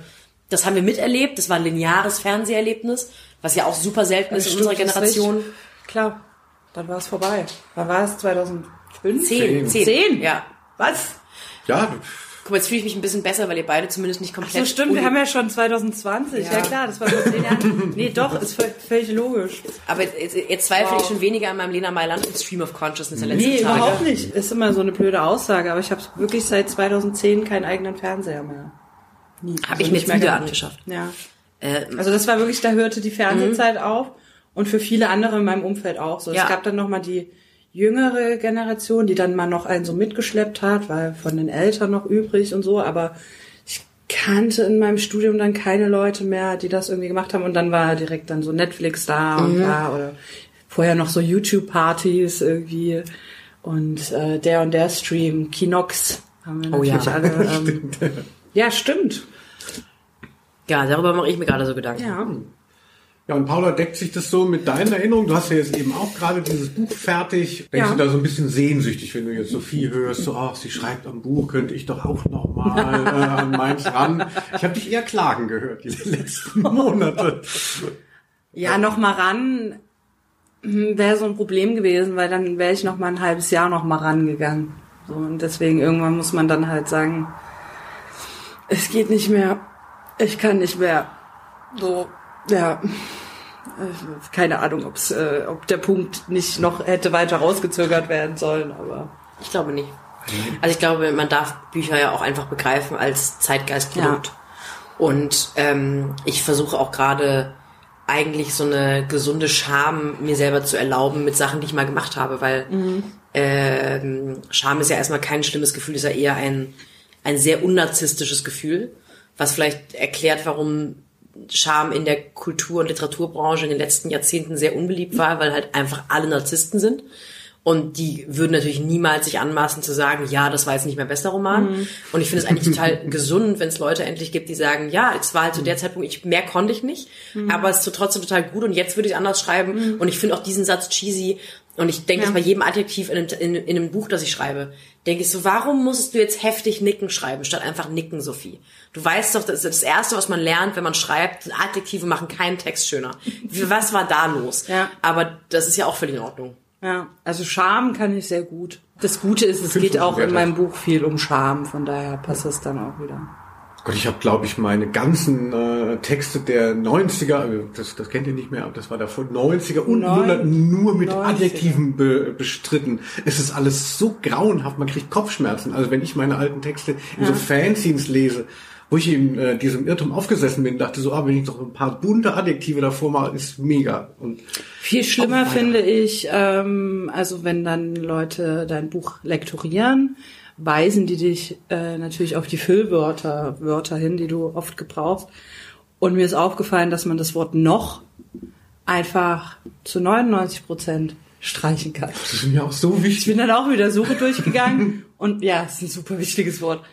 das haben wir miterlebt, das war ein lineares Fernseherlebnis, was ja auch super selten ist in unserer Generation. richtig. Klar, dann war es vorbei. Wann war es? 2005? Zehn. Zehn. Zehn? Ja. Was? Ja, Guck mal, jetzt fühle ich mich ein bisschen besser, weil ihr beide zumindest nicht komplett... So stimmt, wir haben ja schon 2020. Ja, Ja. klar, das war vor zehn Jahren. (laughs) Nee, doch, ist völ- völlig logisch. Aber jetzt, jetzt zweifle ich schon weniger an meinem Lena Mailand und Stream of Consciousness der letzten Nee, Tage. überhaupt nicht. Ist immer so eine blöde Aussage, aber ich habe wirklich seit 2010 keinen eigenen Fernseher mehr. Nie. Habe Also ich mir nicht jetzt mehr wieder angeschafft. Ja. Äh, Also das war wirklich, da hörte die Fernsehzeit auf und für viele andere in meinem Umfeld auch so. Ja. Es gab dann noch mal die jüngere Generation, die dann mal noch einen so mitgeschleppt hat, weil von den Eltern noch übrig und so, aber ich kannte in meinem Studium dann keine Leute mehr, die das irgendwie gemacht haben und dann war direkt dann so Netflix da und da oder vorher noch so YouTube-Partys irgendwie und äh, der und der Stream, Kinox haben wir Oh ja. natürlich alle. (laughs) Ähm, ja, stimmt. Ja, darüber mache ich mir gerade so Gedanken. Ja. Ja, und Paula, deckt sich das so mit deinen Erinnerungen? Du hast ja jetzt eben auch gerade dieses Buch fertig. Denkst Ja. du da so ein bisschen sehnsüchtig, wenn du jetzt Sophie hörst, so, ach, sie schreibt am Buch, könnte ich doch auch noch mal (laughs) äh, an meins ran. Ich habe dich eher klagen gehört die letzten (laughs) Monate. Ja, noch mal ran wäre so ein Problem gewesen, weil dann wäre ich noch mal ein halbes Jahr noch mal rangegangen. So, und deswegen irgendwann muss man dann halt sagen, es geht nicht mehr, ich kann nicht mehr. So, ja. Äh, Keine Ahnung, ob's, äh, ob der Punkt nicht noch hätte weiter rausgezögert werden sollen, aber Ich glaube nicht. Also ich glaube, man darf Bücher ja auch einfach begreifen als Zeitgeistprodukt. Und ähm, ich versuche auch gerade eigentlich so eine gesunde Scham mir selber zu erlauben mit Sachen, die ich mal gemacht habe, weil ähm, Scham ist ja erstmal kein schlimmes Gefühl, ist ja eher ein, ein sehr unnarzisstisches Gefühl, was vielleicht erklärt, warum Scham in der Kultur- und Literaturbranche in den letzten Jahrzehnten sehr unbeliebt war, weil halt einfach alle Narzissten sind. Und die würden natürlich niemals sich anmaßen zu sagen, ja, das war jetzt nicht mein bester Roman. Und ich finde es eigentlich (laughs) total gesund, wenn es Leute endlich gibt, die sagen, ja, es war halt zu der Zeitpunkt, ich, mehr konnte ich nicht, aber es ist trotzdem total gut und jetzt würde ich anders schreiben. Und ich finde auch diesen Satz cheesy. Und ich denke das bei jedem Adjektiv in einem, in, in einem Buch, das ich schreibe, denke ich so, warum musst du jetzt heftig nicken schreiben, statt einfach nicken, Sophie? Du weißt doch, das ist das Erste, was man lernt, wenn man schreibt, Adjektive machen keinen Text schöner. Was war da los? Ja. Aber das ist ja auch völlig in Ordnung. Ja, also Scham kann ich sehr gut. Das Gute ist, es geht auch in meinem Buch viel um Scham, von daher passt es dann auch wieder. Gott, ich habe, glaube ich, meine ganzen äh, Texte der 90er, äh, das, das kennt ihr nicht mehr, aber das war davor, 90er und 100 nur mit 90er. Adjektiven be, bestritten. Es ist alles so grauenhaft, man kriegt Kopfschmerzen. Also wenn ich meine alten Texte in so Fanzines lese, wo ich in äh, diesem Irrtum aufgesessen bin, dachte so, ah, wenn ich doch ein paar bunte Adjektive davor mache, ist mega. Und Viel schlimmer finde ich, ähm, also wenn dann Leute dein Buch lektorieren, weisen die dich äh, natürlich auf die Füllwörter Wörter hin, die du oft gebrauchst. Und mir ist aufgefallen, dass man das Wort noch einfach zu 99 Prozent streichen kann. das ist mir auch so Ich wichtig. bin dann auch wieder Suche durchgegangen und ja, es ist ein super wichtiges Wort.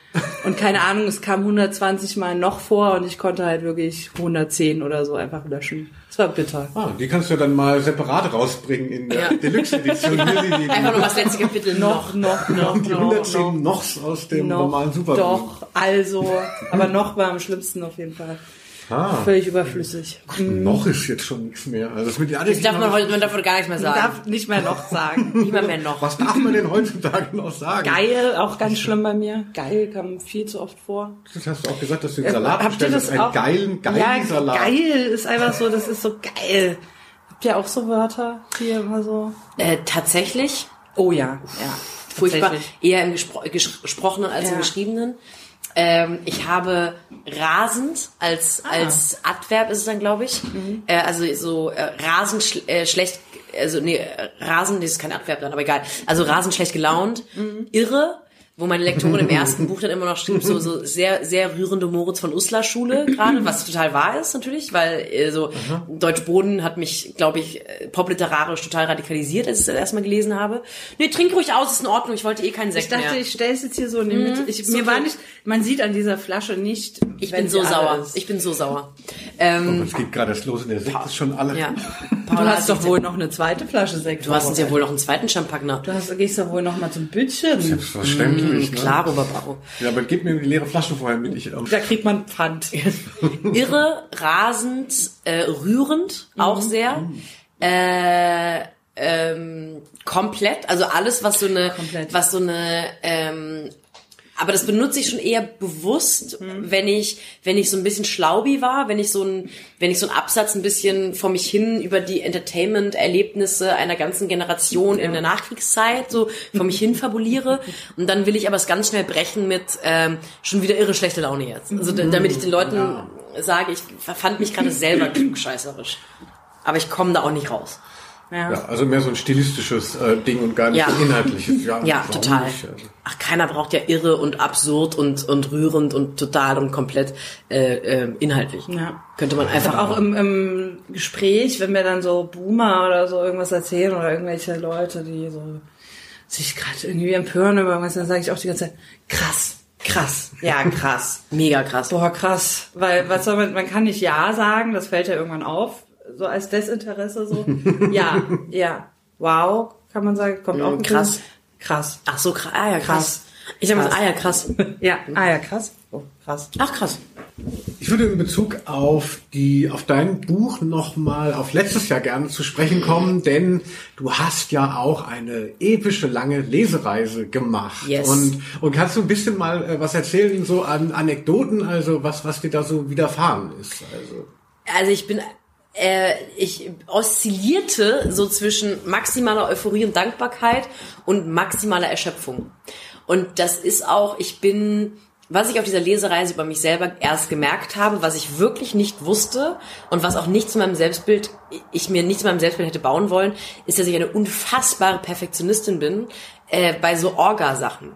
Und keine Ahnung, es kam 120 Mal noch vor und ich konnte halt wirklich 110 oder so einfach löschen. Es war bitter. Ah, die kannst du dann mal separat rausbringen in der Ja. Deluxe-Edition. (laughs) Einfach nur das letzte Kapitel (laughs) noch. noch, noch, die 110 Nochs aus dem normalen Superbuch. Doch, also, aber noch war am schlimmsten auf jeden Fall. Ah. Völlig überflüssig. Noch ist jetzt schon nichts mehr. Also das mit den Das Adjektiven darf man, heute, man darf heute gar nichts mehr Man sagen. darf nicht mehr noch sagen. (laughs) Nicht mal mehr noch. Was darf man denn heutzutage noch sagen? Geil, auch ganz schlimm bei mir. Geil kam viel zu oft vor. Das hast du auch gesagt, dass du den Salat Habt ihr bestellst. das Einen auch? geilen, geilen ja, Salat. Geil ist einfach so, das ist so geil. Habt ihr auch so Wörter, die ihr immer so? Äh, tatsächlich, Oh ja, ja. furchtbar, Tatsächlich. eher im Gespro ges gesprochenen als im Ja. geschriebenen. Ähm, ich habe rasend als Ah. als Adverb ist es dann, glaube ich. Mhm. Äh, also so äh, rasend schl äh, schlecht, also nee, äh, rasend, das ist kein Adverb dann, aber egal. Also rasend schlecht gelaunt, Mhm. irre, wo meine Lektorin im ersten Buch dann immer noch schrieb, so, so sehr, sehr rührende Moritz von Uslar Schule gerade, was total wahr ist natürlich, weil äh, so Deutsch Boden hat mich, glaube ich, äh, popliterarisch total radikalisiert, als ich das erstmal gelesen habe. Nee, trink ruhig aus, ist in Ordnung, ich wollte eh keinen Sekt Ich dachte, mehr. ich stelle es jetzt hier so in die Mitte. Ich, mir okay. war nicht, man sieht an dieser Flasche nicht, Ich wenn bin so sauer. ist. Ich bin so sauer. Ähm, Es geht gerade los in der Sekt ist schon alle. ja. (laughs) Du Paula hast doch wohl noch eine zweite Flasche Sekt. Du hast uns ja wohl noch einen zweiten Champagner. Du hast, gehst doch wohl noch mal zum Bildschirm. Selbstverständlich. Ne? Klar, Robert Ja, aber gib mir die leere Flasche vorher mit. Ich, ähm, Da kriegt man Pfand. (laughs) Irre, rasend, äh, rührend, auch sehr. Äh, ähm, komplett, also alles, was so eine, Komplett. was so eine, ähm, aber das benutze ich schon eher bewusst, wenn ich, wenn ich so ein bisschen schlaubi war, wenn ich so ein, wenn ich so einen Absatz ein bisschen vor mich hin über die Entertainment-Erlebnisse einer ganzen Generation in der Nachkriegszeit so vor mich hin fabuliere. Und dann will ich aber es ganz schnell brechen mit ähm, schon wieder irre schlechte Laune jetzt. Also da- damit ich den Leuten sage, ich fand mich gerade selber klugscheißerisch. Aber ich komme da auch nicht raus. Ja. ja, also mehr so ein stilistisches äh, Ding und gar nicht Ja. so inhaltliches. Ja, Ja, total. nicht? Also, Ach, keiner braucht ja irre und absurd und, und rührend und total und komplett äh, äh, inhaltlich. Ja. Könnte man einfach Auch im, im Gespräch, wenn mir dann so Boomer oder so irgendwas erzählen oder irgendwelche Leute, die so sich gerade irgendwie empören über irgendwas, dann sage ich auch die ganze Zeit, krass, Krass. Ja, krass. Mega krass. Boah, krass. Weil, was soll man, man kann nicht Ja sagen, das fällt ja irgendwann auf, so als Desinteresse, so. (laughs) ja, ja. Wow, kann man sagen, kommt auch ein krass. Krass. Ach so, krass. Ah ja, krass. Krass. Ich sag mal, ah ja, krass. Ja, ah ja, krass. Oh, krass. Ach krass. Ich würde in Bezug auf die, auf dein Buch nochmal auf letztes Jahr gerne zu sprechen kommen, denn du hast ja auch eine epische lange Lesereise gemacht. Yes. Und, und kannst du ein bisschen mal äh, was erzählen, so an Anekdoten, also was, was dir da so widerfahren ist? Also. Also ich bin, äh, ich oszillierte so zwischen maximaler Euphorie und Dankbarkeit und maximaler Erschöpfung. Und das ist auch, ich bin, was ich auf dieser Lesereise über mich selber erst gemerkt habe, was ich wirklich nicht wusste und was auch nicht zu meinem Selbstbild, ich mir nicht zu meinem Selbstbild hätte bauen wollen, ist, dass ich eine unfassbare Perfektionistin bin äh, bei so Orga-Sachen.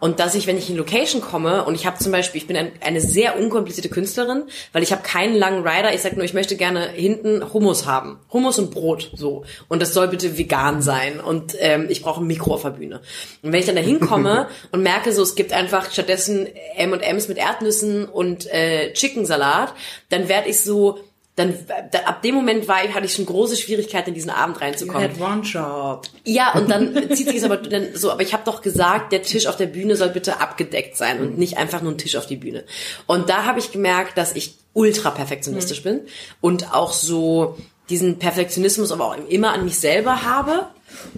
Und dass ich, wenn ich in Location komme und ich habe zum Beispiel, ich bin ein, eine sehr unkomplizierte Künstlerin, weil ich habe keinen langen Rider, ich sag nur, ich möchte gerne hinten Hummus haben. Hummus und Brot, so. Und das soll bitte vegan sein und ähm, ich brauche ein Mikro auf der Bühne. Und wenn ich dann da hinkomme (laughs) und merke so, es gibt einfach stattdessen M&M's mit Erdnüssen und äh, Chicken-Salat, dann werde ich so, dann da, ab dem Moment war ich, hatte ich schon große Schwierigkeiten, in diesen Abend You reinzukommen. had one job. Ja, und dann zieht sich es aber dann so, aber ich habe doch gesagt, der Tisch auf der Bühne soll bitte abgedeckt sein und nicht einfach nur ein Tisch auf die Bühne. Und da habe ich gemerkt, dass ich ultra perfektionistisch bin und auch so diesen Perfektionismus aber auch immer an mich selber habe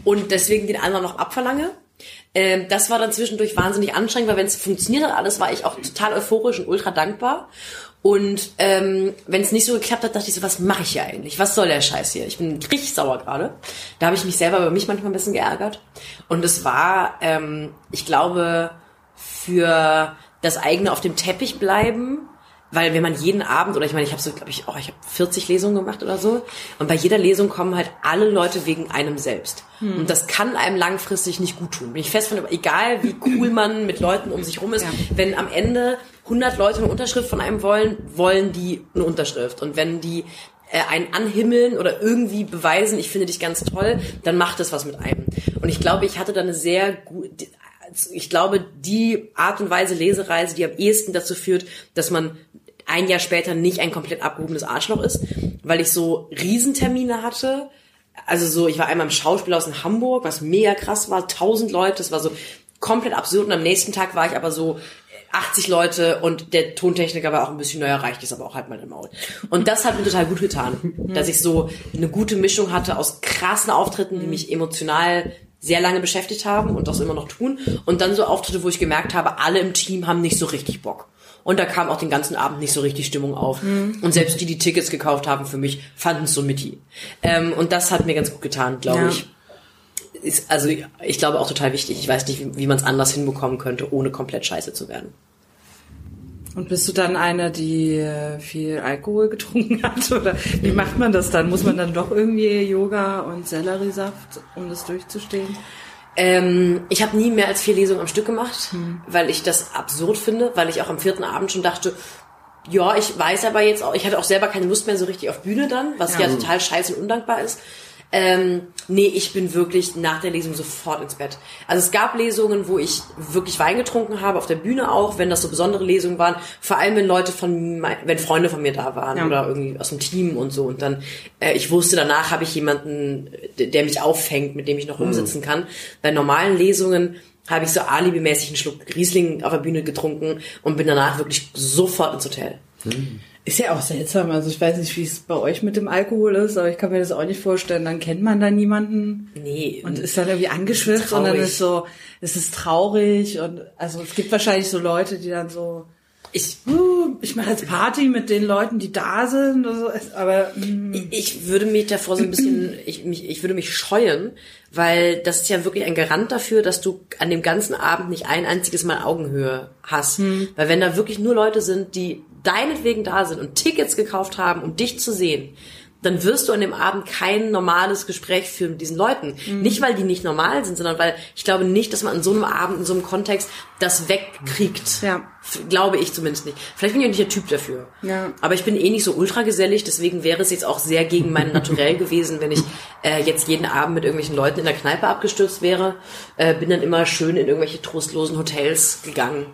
und deswegen den anderen noch abverlange. Ähm, das war dann zwischendurch wahnsinnig anstrengend, weil wenn es funktioniert hat alles, war ich auch total euphorisch und ultra dankbar. Und ähm, wenn es nicht so geklappt hat, dachte ich so, was mache ich hier eigentlich? Was soll der Scheiß hier? Ich bin richtig sauer gerade. Da habe ich mich selber über mich manchmal ein bisschen geärgert. Und es war, ähm, ich glaube, für das eigene auf dem Teppich bleiben, weil wenn man jeden Abend, oder ich meine, ich habe so, glaube ich, oh, ich habe 40 Lesungen gemacht oder so, und bei jeder Lesung kommen halt alle Leute wegen einem selbst. Und das kann einem langfristig nicht gut tun. Bin ich fest von, egal wie cool man mit Leuten um sich rum ist, wenn am Ende 100 Leute eine Unterschrift von einem wollen, wollen die eine Unterschrift. Und wenn die äh, einen anhimmeln oder irgendwie beweisen, ich finde dich ganz toll, dann macht das was mit einem. Und ich glaube, ich hatte da eine sehr gute, ich glaube, die Art und Weise Lesereise, die am ehesten dazu führt, dass man ein Jahr später nicht ein komplett abgehobenes Arschloch ist, weil ich so Riesentermine hatte. Also so, ich war einmal im Schauspielhaus in Hamburg, was mega krass war, 1000 Leute, das war so komplett absurd. Und am nächsten Tag war ich aber so 80 Leute und der Tontechniker war auch ein bisschen neuer, reicht es aber auch halt mal im Maul. Und das hat mir total gut getan, (laughs) dass ich so eine gute Mischung hatte aus krassen Auftritten, die mich emotional sehr lange beschäftigt haben und das immer noch tun. Und dann so Auftritte, wo ich gemerkt habe, alle im Team haben nicht so richtig Bock. Und da kam auch den ganzen Abend nicht so richtig Stimmung auf. Und selbst die, die Tickets gekauft haben für mich, fanden es so mitty. Ähm, und das hat mir ganz gut getan, glaube Ja. ich. Ist, also ich, glaube auch total wichtig. Ich weiß nicht, wie, wie man es anders hinbekommen könnte, ohne komplett scheiße zu werden. Und bist du dann eine, die viel Alkohol getrunken hat? Oder wie macht man das dann? Muss man dann doch irgendwie Yoga und Selleriesaft, um das durchzustehen? Ähm, ich habe nie mehr als vier Lesungen am Stück gemacht, weil ich das absurd finde, weil ich auch am vierten Abend schon dachte, ja, ich weiß aber jetzt auch, ich hatte auch selber keine Lust mehr so richtig auf Bühne dann, was ja, Ja. total scheiße und undankbar ist. Ähm, nee, ich bin wirklich nach der Lesung sofort ins Bett. Also es gab Lesungen, wo ich wirklich Wein getrunken habe, auf der Bühne auch, wenn das so besondere Lesungen waren. Vor allem, wenn Leute von, mein, wenn Freunde von mir da waren Ja. oder irgendwie aus dem Team und so. Und dann, äh, ich wusste, danach habe ich jemanden, der mich auffängt, mit dem ich noch rumsitzen kann. Bei normalen Lesungen habe ich so alibimäßig einen Schluck Riesling auf der Bühne getrunken und bin danach wirklich sofort ins Hotel. Ist ja auch seltsam. Also ich weiß nicht, wie es bei euch mit dem Alkohol ist, aber ich kann mir das auch nicht vorstellen. Dann kennt man da niemanden Nee, und ist dann irgendwie angeschwipst Ist und dann ist so, es ist traurig und also es gibt wahrscheinlich so Leute, die dann so, ich, uh, ich mache jetzt Party mit den Leuten, die da sind, oder so. aber mm, ich würde mich davor so ein bisschen, (clears throat) ich, mich, ich würde mich scheuen, weil das ist ja wirklich ein Garant dafür, dass du an dem ganzen Abend nicht ein einziges Mal Augenhöhe hast. Weil wenn da wirklich nur Leute sind, die deinetwegen da sind und Tickets gekauft haben, um dich zu sehen, dann wirst du an dem Abend kein normales Gespräch führen mit diesen Leuten. Nicht, weil die nicht normal sind, sondern weil ich glaube nicht, dass man an so einem Abend, in so einem Kontext das wegkriegt. Ja. F- Glaube ich zumindest nicht. Vielleicht bin ich auch nicht der Typ dafür. Ja. Aber ich bin eh nicht so ultra gesellig, deswegen wäre es jetzt auch sehr gegen mein (laughs) Naturell gewesen, wenn ich äh, jetzt jeden Abend mit irgendwelchen Leuten in der Kneipe abgestürzt wäre. Äh, bin dann immer schön in irgendwelche trostlosen Hotels gegangen.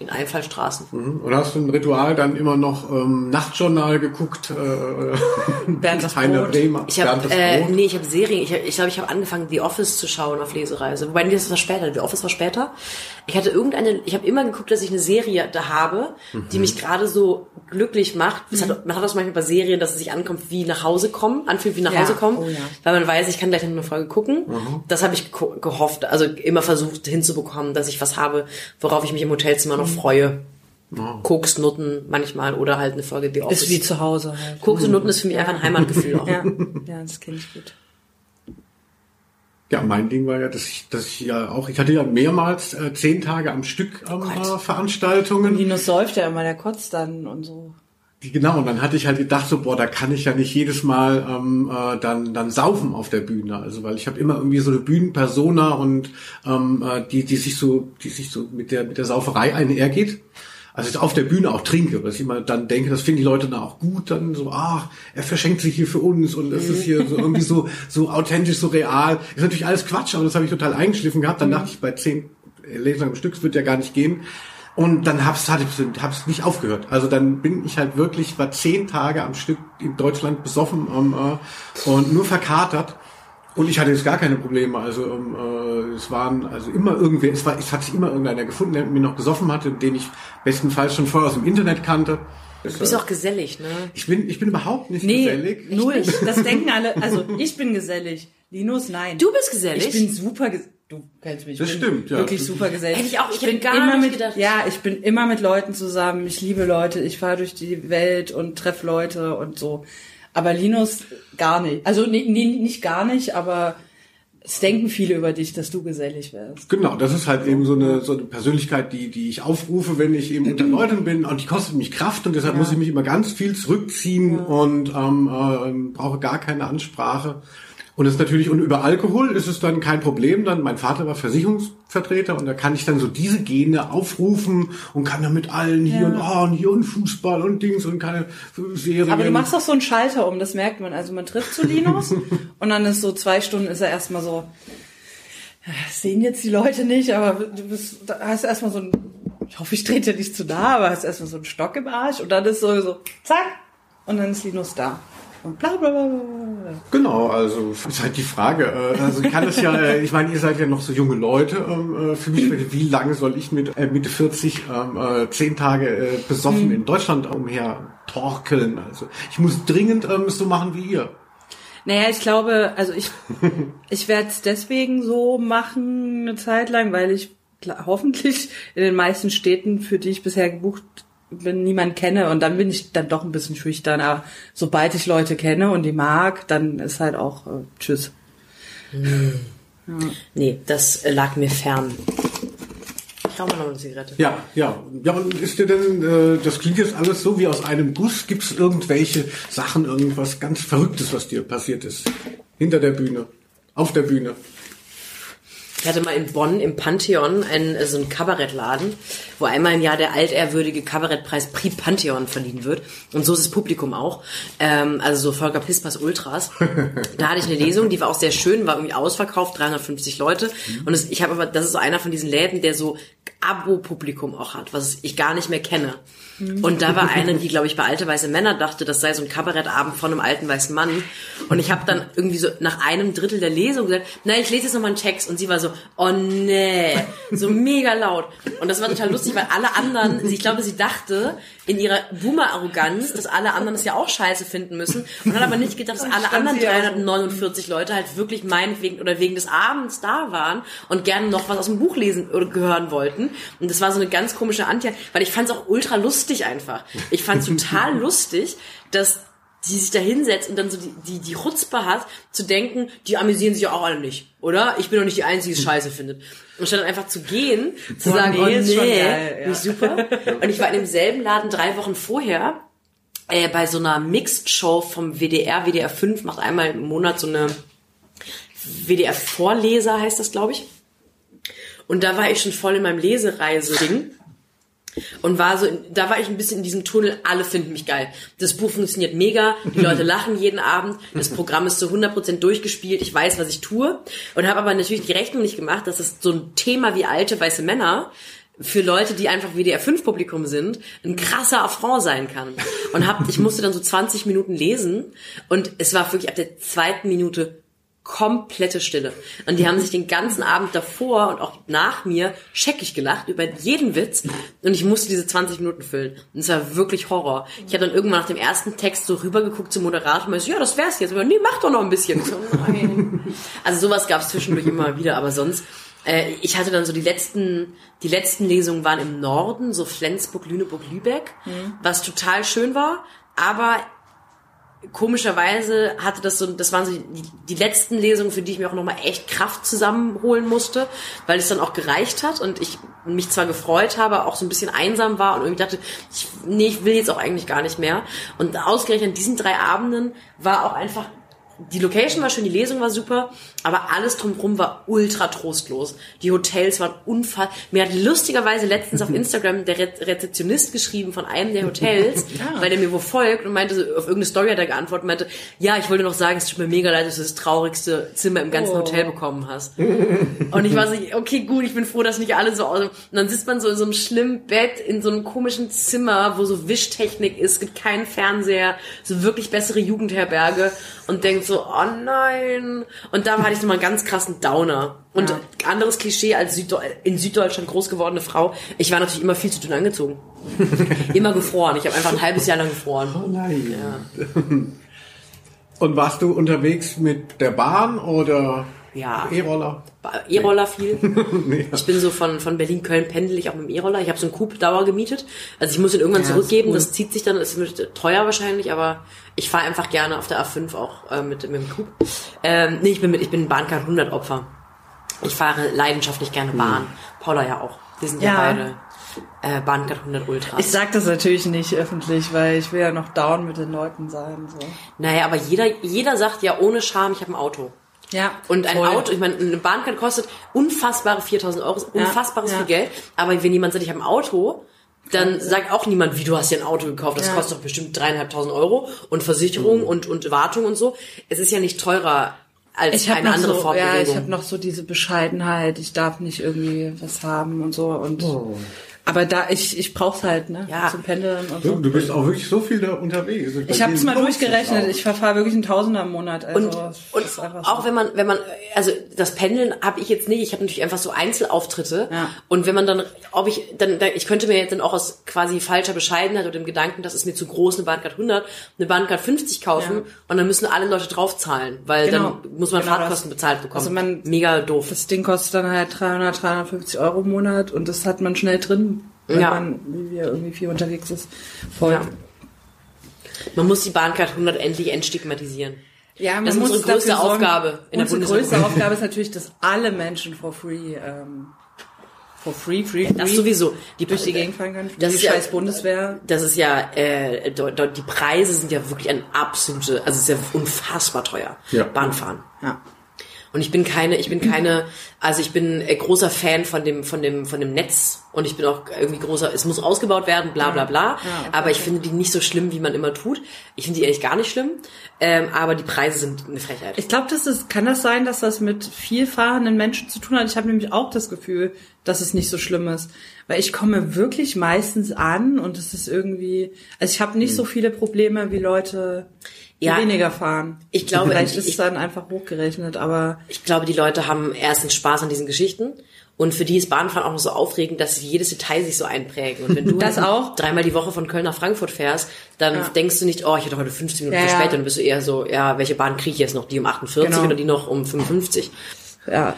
In Einfallstraßen. Mhm. Und hast du ein Ritual dann immer noch ähm, Nachtjournal geguckt? Äh, (laughs) Bernd das Heiner Brot. Bremer. Ich habe Bernd das äh, nee, ich habe Serien. Ich glaube, ich, glaub, ich habe angefangen, The Office zu schauen auf Lesereise. Wobei nee, das war später. The Office war später. Ich hatte irgendeine. Ich habe immer geguckt, dass ich eine Serie da habe, die mich gerade so glücklich macht. Das hat, man hat das manchmal bei Serien, dass es sich ankommt wie nach Hause kommen, anfühlt wie nach Ja. Hause kommen, Oh ja. weil man weiß, ich kann gleich noch eine Folge gucken. Das habe ich gehofft, also immer versucht hinzubekommen, dass ich was habe, worauf ich mich im Hotelzimmer noch freue. Koks, Nutten manchmal oder halt eine Folge The Office. Ist wie zu Hause halt. Koks und Nutten ist für mich einfach ein Heimatgefühl auch. (laughs) Ja, ja das kenne ich gut. Ja, mein Ding war ja, dass ich, dass ich ja auch, ich hatte ja mehrmals äh, zehn Tage am Stück ähm, äh, Veranstaltungen. Linus säuft ja immer, der kotzt dann und so. Genau, und dann hatte ich halt gedacht, so, boah, da kann ich ja nicht jedes Mal ähm, äh, dann, dann saufen auf der Bühne. Also weil ich habe immer irgendwie so eine Bühnenpersona und ähm, äh, die, die sich so, die sich so mit der, mit der Sauferei einhergeht. Also ich auf der Bühne auch trinke, was ich immer dann denke, das finden die Leute dann auch gut, dann so, ach, er verschenkt sich hier für uns und es ist hier so irgendwie so, so authentisch, so real. Ist natürlich alles Quatsch, aber das habe ich total eingeschliffen gehabt. Dann dachte ich, bei zehn Lesungen am Stück, das wird ja gar nicht gehen. Und dann hab's, hatte ich, hab's nicht aufgehört. Also dann bin ich halt wirklich, war zehn Tage am Stück in Deutschland besoffen ähm, äh, und nur verkatert. Und ich hatte jetzt gar keine Probleme. Also ähm, äh, es waren also immer irgendwer, es war, es hat sich immer irgendeiner gefunden, der mit mir noch gesoffen hatte, den ich bestenfalls schon vorher aus dem Internet kannte. Du bist auch gesellig, ne? Ich bin, ich bin überhaupt nicht Nee, gesellig. null. Das denken alle. Also ich bin gesellig. Linus, nein. Du bist gesellig? Ich bin super gesellig. Du kennst mich. Ich Das bin stimmt, ja. Wirklich super gesellig. Hätte ich auch- ich hätte bin gar immer nicht mit, gedacht. Ja, ich bin immer mit Leuten zusammen. Ich liebe Leute. Ich fahre durch die Welt und treffe Leute und so. Aber Linus gar nicht. Also nee, nee, nicht gar nicht, aber es denken viele über dich, dass du gesellig wärst. Genau, das ist halt eben so eine, so eine Persönlichkeit, die, die ich aufrufe, wenn ich eben unter (clears throat) Leuten bin und die kostet mich Kraft und deshalb muss ich mich immer ganz viel zurückziehen und ähm, äh, brauche gar keine Ansprache. Und es ist natürlich, und über Alkohol ist es dann kein Problem. Dann, mein Vater war Versicherungsvertreter und da kann ich dann so diese Gene aufrufen und kann dann mit allen hier und oh, und hier und Fußball und Dings und keine Serien. Aber du machst doch so einen Schalter um, das merkt man. Also man trifft zu Linus (laughs) und dann ist so zwei Stunden ist er erstmal so, das sehen jetzt die Leute nicht, aber du bist, da hast erstmal so ein, ich hoffe, ich trete dir nicht zu nah, aber hast erstmal so einen Stock im Arsch und dann ist so, so, zack, und dann ist Linus da. Und bla bla bla. Genau, also ist halt die Frage. äh, Also ich kann es ja, äh, ich meine, ihr seid ja noch so junge Leute. ähm, äh, Für mich, wie lange soll ich mit Mitte 40 ähm, äh, zehn Tage besoffen in Deutschland umher torkeln? Also ich muss dringend ähm, es so machen wie ihr. Naja, ich glaube, also ich, (laughs) ich werde es deswegen so machen eine Zeit lang, weil ich hoffentlich in den meisten Städten, für die ich bisher gebucht bin, niemand kenne und dann bin ich dann doch ein bisschen schüchtern. Aber sobald ich Leute kenne und die mag, dann ist halt auch äh, Tschüss. Nee, das äh, lag mir fern. Ich rauche mal noch eine Zigarette. Ja, ja. Ja, und ist dir denn, äh, das klingt jetzt alles so wie aus einem Guss. Gibt es irgendwelche Sachen, irgendwas ganz Verrücktes, was dir passiert ist? Hinter der Bühne, auf der Bühne. Ich hatte mal in Bonn im Pantheon einen, so einen Kabarettladen, wo einmal im Jahr der altehrwürdige Kabarettpreis Prix Pantheon verliehen wird. Und so ist das Publikum auch. Ähm, also so Volker Pispers Ultras. da hatte ich eine Lesung, die war auch sehr schön, war irgendwie ausverkauft, 350 Leute. Und es, ich habe aber, das ist so einer von diesen Läden, der so Abo-Publikum auch hat, was ich gar nicht mehr kenne. Und da war eine, die, glaube ich, bei alte weiße Männer dachte, das sei so ein Kabarettabend von einem alten weißen Mann. Und ich habe dann irgendwie so nach einem Drittel der Lesung gesagt, na, ich lese jetzt nochmal einen Text. Und sie war so, oh nee, so mega laut. Und das war total lustig, weil alle anderen, ich glaube, sie dachte in ihrer Boomer-Arroganz, dass alle anderen das ja auch scheiße finden müssen. Und hat aber nicht gedacht, dass alle anderen sie auch so. 349 Leute halt wirklich meinetwegen oder wegen des Abends da waren und gerne noch was aus dem Buch lesen oder hören wollten. Und das war so eine ganz komische Antje, weil ich fand es auch ultra lustig einfach. Ich fand es (laughs) total lustig, dass die sich da hinsetzt und dann so die, die, die Chutzpe hat, zu denken, die amüsieren sich ja auch alle nicht, oder? Ich bin doch nicht die Einzige, die es scheiße findet. Und statt einfach zu gehen, zu Oh, sagen, nee, oh nee, geil, ja. super. Und ich war in demselben Laden drei Wochen vorher, äh, bei so einer Mixed-Show vom WDR, WDR 5 macht einmal im Monat so eine WDR-Vorleser, heißt das, glaube ich. Und da war ich schon voll in meinem Lesereise-Ding. Und war so, da war ich ein bisschen in diesem Tunnel, alle finden mich geil. Das Buch funktioniert mega, die Leute (laughs) lachen jeden Abend, das Programm ist zu 100% durchgespielt, ich weiß, was ich tue. Und habe aber natürlich die Rechnung nicht gemacht, dass es so ein Thema wie alte weiße Männer für Leute, die einfach WDR5-Publikum sind, ein krasser Affront sein kann. Und hab, ich musste dann so 20 Minuten lesen und es war wirklich ab der zweiten Minute komplette Stille. Und die haben sich den ganzen Abend davor und auch nach mir scheckig gelacht über jeden Witz. Und ich musste diese 20 Minuten füllen. Und es war wirklich Horror. Ich habe dann irgendwann nach dem ersten Text so rübergeguckt zum Moderator und meinte, ja, das wär's jetzt. Aber nee, mach doch noch ein bisschen. So, nein. Also sowas gab es zwischendurch immer wieder, aber sonst äh, ich hatte dann so die letzten, die letzten Lesungen waren im Norden, so Flensburg, Lüneburg, Lübeck, was total schön war, aber komischerweise hatte das so, das waren so die, die letzten Lesungen, für die ich mir auch nochmal echt Kraft zusammenholen musste, weil es dann auch gereicht hat und ich mich zwar gefreut habe, auch so ein bisschen einsam war und irgendwie dachte, ich, nee, ich will jetzt auch eigentlich gar nicht mehr. Und ausgerechnet an diesen drei Abenden war auch einfach die Location war schön, die Lesung war super, aber alles drumherum war ultra trostlos. Die Hotels waren unfassbar. Mir hat lustigerweise letztens auf (laughs) Instagram der Re Rezeptionist geschrieben von einem der Hotels, (laughs) weil der mir wo folgt und meinte, auf irgendeine Story hat er geantwortet und meinte, ja, ich wollte noch sagen, es tut mir mega leid, dass du das traurigste Zimmer im ganzen Oh. Hotel bekommen hast. und ich war so, okay, gut, ich bin froh, dass nicht alle so aus. Und dann sitzt man so in so einem schlimmen Bett, in so einem komischen Zimmer, wo so Wischtechnik ist, gibt keinen Fernseher, so wirklich bessere Jugendherberge und denkt so, oh nein. Und da hatte ich nochmal einen ganz krassen Downer. Und Ja. anderes Klischee als Süddeu in Süddeutschland groß gewordene Frau, ich war natürlich immer viel zu dünn angezogen. (laughs) immer gefroren. Ich habe einfach ein halbes Jahr lang gefroren. Oh nein. Ja. (laughs) Und warst du unterwegs mit der Bahn oder Ja. E-Roller? E-Roller viel. (laughs) Ich bin so von, von Berlin-Köln pendel ich auch mit dem E-Roller. Ich habe so einen Coupe-Dauer gemietet. Also ich muss ihn irgendwann Ja, zurückgeben. cool. Das zieht sich dann, ist mit- teuer wahrscheinlich, aber ich fahre einfach gerne auf der A5 auch äh, mit, mit dem Coupe. Ähm, nee, ich bin mit, ich bin ein Bahncard 100 Opfer. Ich fahre leidenschaftlich gerne Bahn. Paula ja auch. Wir sind ja, Ja. beide äh, Bahncard 100 Ultras. Ich sag das natürlich nicht öffentlich, weil ich will ja noch down mit den Leuten sein. So. naja, aber jeder, jeder sagt ja ohne Scham, ich habe ein Auto. Ja. Und ein voll. Auto, ich meine, eine Bahncard kostet unfassbare 4000 Euro, unfassbares ja. viel Geld. Aber wenn jemand sagt, ich habe ein Auto, dann sagt auch niemand, wie du hast dir ein Auto gekauft. Das Ja. kostet doch bestimmt dreieinhalbtausend Euro und Versicherung und, und Wartung und so. Es ist ja nicht teurer als ich eine andere so, ja, ich Fortbewegung. habe noch so diese Bescheidenheit. Ich darf nicht irgendwie was haben und so und. Aber da ich ich brauch's halt ne Ja. zum Pendeln und Du, so. du bist auch wirklich so viel da unterwegs. Ich habe es mal durchgerechnet. Ich verfahre wirklich einen Tausender im Monat. Also und, und auch so. wenn man, wenn man, also das Pendeln habe ich jetzt nicht. Ich habe natürlich einfach so Einzelauftritte. Ja. Und wenn man dann, ob ich dann, dann, ich könnte mir jetzt dann auch aus quasi falscher Bescheidenheit oder dem Gedanken, das ist mir zu groß, eine Bahncard 100, eine Bahncard 50 kaufen Ja. und dann müssen alle Leute draufzahlen, weil Genau. dann muss man Genau Fahrtkosten das. bezahlt bekommen. Also man- Mega doof. das Ding kostet dann halt 300, 350 Euro im Monat und das hat man schnell drin, wenn Ja. man wie wir irgendwie viel unterwegs ist. Voll. Ja. Man muss die Bahncard 100 endlich entstigmatisieren. Ja, man Das ist muss unsere größte sorgen- Aufgabe in der Unsere Bundesrepublik. größte Aufgabe ist natürlich, dass alle Menschen for free, ähm, for free, free, free Das sowieso. Die, durch die Gegend fahren können. Das die ist ja- scheiß Bundeswehr. Das ist ja, äh, die Preise sind ja wirklich ein absolute, also es ist ja unfassbar teuer. Ja. Bahnfahren. Ja. Und ich bin keine, ich bin keine, also ich bin äh, großer Fan von dem, von dem, von dem Netz und ich bin auch irgendwie großer, es muss ausgebaut werden, bla bla bla. okay, aber ich finde die nicht so schlimm, wie man immer tut. Ich finde die ehrlich gar nicht schlimm. Ähm, aber die Preise sind eine Frechheit. Ich glaube, das ist, kann das sein, dass das mit viel fahrenden Menschen zu tun hat? Ich habe nämlich auch das Gefühl, dass es nicht so schlimm ist. Weil ich komme wirklich meistens an und es ist irgendwie, also ich habe nicht so viele Probleme wie Leute, Ja. weniger fahren. Ich glaube, Vielleicht ich- ist es dann einfach hochgerechnet, aber Ich glaube, die Leute haben erstens Spaß an diesen Geschichten. Und für die ist Bahnfahren auch noch so aufregend, dass sie jedes Detail sich so einprägen. Und wenn du (laughs) Das auch. dreimal die Woche von Köln nach Frankfurt fährst, dann Ja. denkst du nicht, oh, ich hätte heute 15 Minuten Ja, zu ja. Dann bist du eher so, ja, welche Bahn kriege ich jetzt noch? Die um 48 Genau. oder die noch um 55? ja,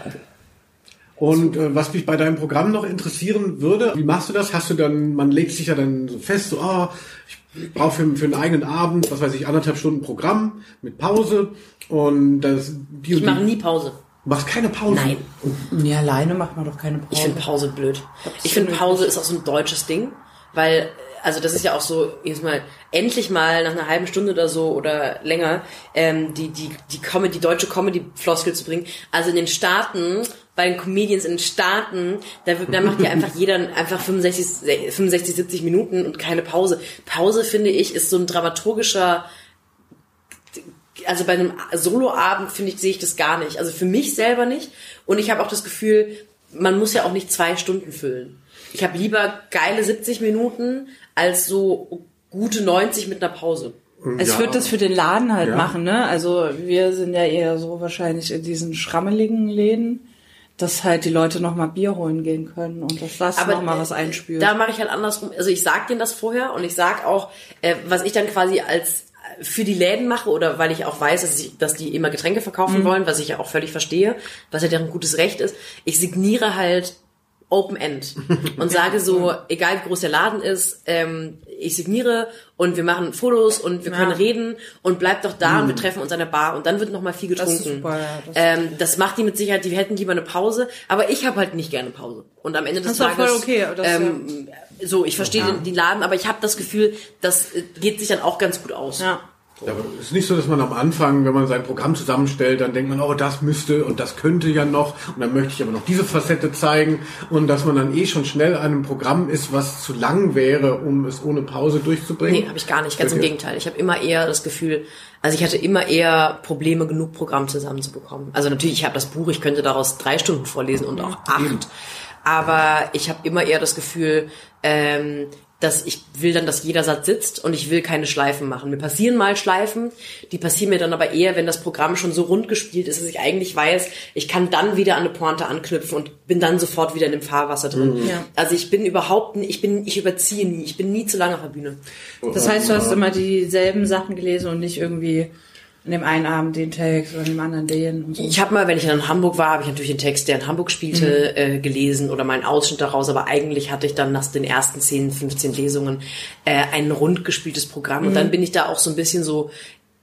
Und äh, was mich bei deinem Programm noch interessieren würde, wie machst du das? Hast du dann, man legt sich ja dann so fest, so, ah, ich brauche für, für einen eigenen Abend, was weiß ich, anderthalb Stunden Programm mit Pause und das die, Ich mache nie Pause. Machst keine Pause. Nein. nee, alleine macht man doch keine Pause. Ich finde Pause blöd. Ich finde Pause ist auch so ein deutsches Ding, weil also das ist ja auch so jetzt mal endlich mal nach einer halben Stunde oder so oder länger ähm, die die die Comedy die deutsche Comedy Floskel zu bringen. Also in den Staaten bei den Comedians in den Staaten, da, da macht ja einfach jeder einfach 65 65 70 Minuten und keine Pause. Pause finde ich ist so ein dramaturgischer also bei einem Soloabend finde ich sehe ich das gar nicht. Also für mich selber nicht. Und ich habe auch das Gefühl, man muss ja auch nicht zwei Stunden füllen. Ich habe lieber geile 70 Minuten als so gute 90 mit einer Pause. Es Ja. wird das für den Laden halt Ja. machen, ne? Also wir sind ja eher so wahrscheinlich in diesen schrammeligen Läden, dass halt die Leute noch mal Bier holen gehen können und dass das noch mal was äh, einspült. Da mache ich halt andersrum. Also ich sag denen das vorher und ich sag auch, äh, was ich dann quasi als äh, für die Läden mache oder weil ich auch weiß, dass, ich, dass die immer Getränke verkaufen wollen, was ich ja auch völlig verstehe, was ja deren gutes Recht ist. Ich signiere halt Open End und (laughs) sage so, egal wie groß der Laden ist, ähm, ich signiere und wir machen Fotos und wir können reden und bleibt doch da und wir treffen uns an der Bar und dann wird noch mal viel Das getrunken. super, ja, das ähm, das macht die mit Sicherheit, die hätten lieber eine Pause, aber ich habe halt nicht gerne Pause. Und am Ende des Das Tages voll okay, das ähm, so, ich verstehe den, den Laden, aber ich habe das Gefühl, das äh, geht sich dann auch ganz gut aus. ja. Ja, aber es ist nicht so, dass man am Anfang, wenn man sein Programm zusammenstellt, dann denkt man, oh, das müsste und das könnte ja noch und dann möchte ich aber noch diese Facette zeigen und dass man dann eh schon schnell an einem Programm ist, was zu lang wäre, um es ohne Pause durchzubringen. Nee, habe ich gar nicht. Ganz im. Gegenteil. Ich habe immer eher das Gefühl, also ich hatte immer eher Probleme, genug Programm zusammenzubekommen. Also natürlich, ich habe das Buch, ich könnte daraus drei Stunden vorlesen und auch acht. Aber ich habe immer eher das Gefühl, ähm, dass ich will dann, dass jeder Satz sitzt und ich will keine Schleifen machen. Mir passieren mal Schleifen, die passieren mir dann aber eher, wenn das Programm schon so rund gespielt ist, dass ich eigentlich weiß, ich kann dann wieder an eine Pointe anknüpfen und bin dann sofort wieder in dem Fahrwasser drin. Ja. Also ich bin überhaupt, ich bin, ich überziehe nie, ich bin nie zu lange auf der Bühne. Das heißt, du hast immer dieselben Sachen gelesen und nicht irgendwie in dem einen Abend den Text oder in dem anderen den und so. Ich habe mal, wenn ich dann in Hamburg war, habe ich natürlich den Text, der in Hamburg spielte, äh, gelesen oder meinen Ausschnitt daraus. Aber eigentlich hatte ich dann nach den ersten 10, 15 Lesungen äh, ein rund gespieltes Programm. Und dann bin ich da auch so ein bisschen so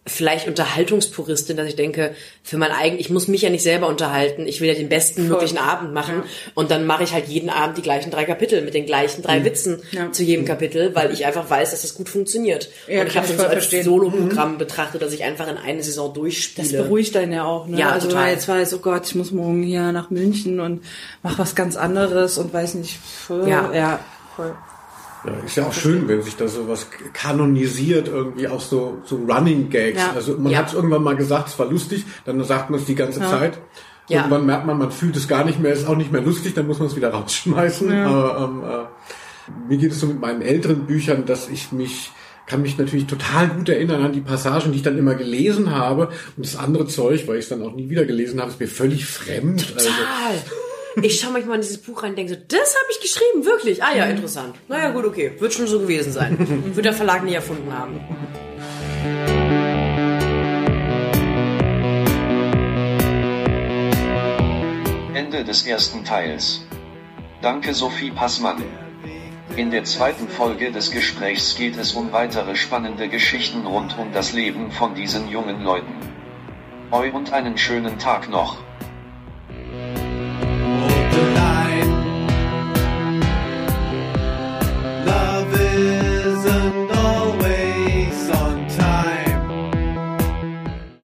vielleicht Unterhaltungspuristin, dass ich denke, für mein eigen, ich muss mich ja nicht selber unterhalten, ich will ja den besten möglichen Abend machen und dann mache ich halt jeden Abend die gleichen drei Kapitel mit den gleichen drei Witzen Ja. zu jedem Kapitel, weil ich einfach weiß, dass das gut funktioniert. Ja, und ich habe das so voll als. Solo-Programm betrachtet, dass ich einfach in eine Saison durchspiele. Das beruhigt einen ja auch, ne? Ja, also total. weil jetzt weiß, oh Gott, ich muss morgen hier nach München und mach was ganz anderes und weiß nicht. Voll, Ja. ja, voll. Ja, ist ja auch schön, wenn sich da sowas kanonisiert, irgendwie auch so, so Running Gags. Ja. Also man Ja. hat es irgendwann mal gesagt, es war lustig, dann sagt man es die ganze Zeit. Ja. Irgendwann merkt man, man fühlt es gar nicht mehr, es ist auch nicht mehr lustig, dann muss man es wieder rausschmeißen. Aber, ähm, äh, mir geht es so mit meinen älteren Büchern, dass ich mich kann mich natürlich total gut erinnern an die Passagen, die ich dann immer gelesen habe. Und das andere Zeug, weil ich es dann auch nie wieder gelesen habe, ist mir völlig fremd. Also, Total. Ich schaue manchmal in dieses Buch rein und denke so, das habe ich geschrieben, wirklich. Ah ja, interessant. Naja, gut, okay. Wird schon so gewesen sein. Wird der Verlag nie erfunden haben. Ende des ersten Teils. Danke Sophie Passmann. In der zweiten Folge des Gesprächs geht es um weitere spannende Geschichten rund um das Leben von diesen jungen Leuten. Eu und einen schönen Tag noch.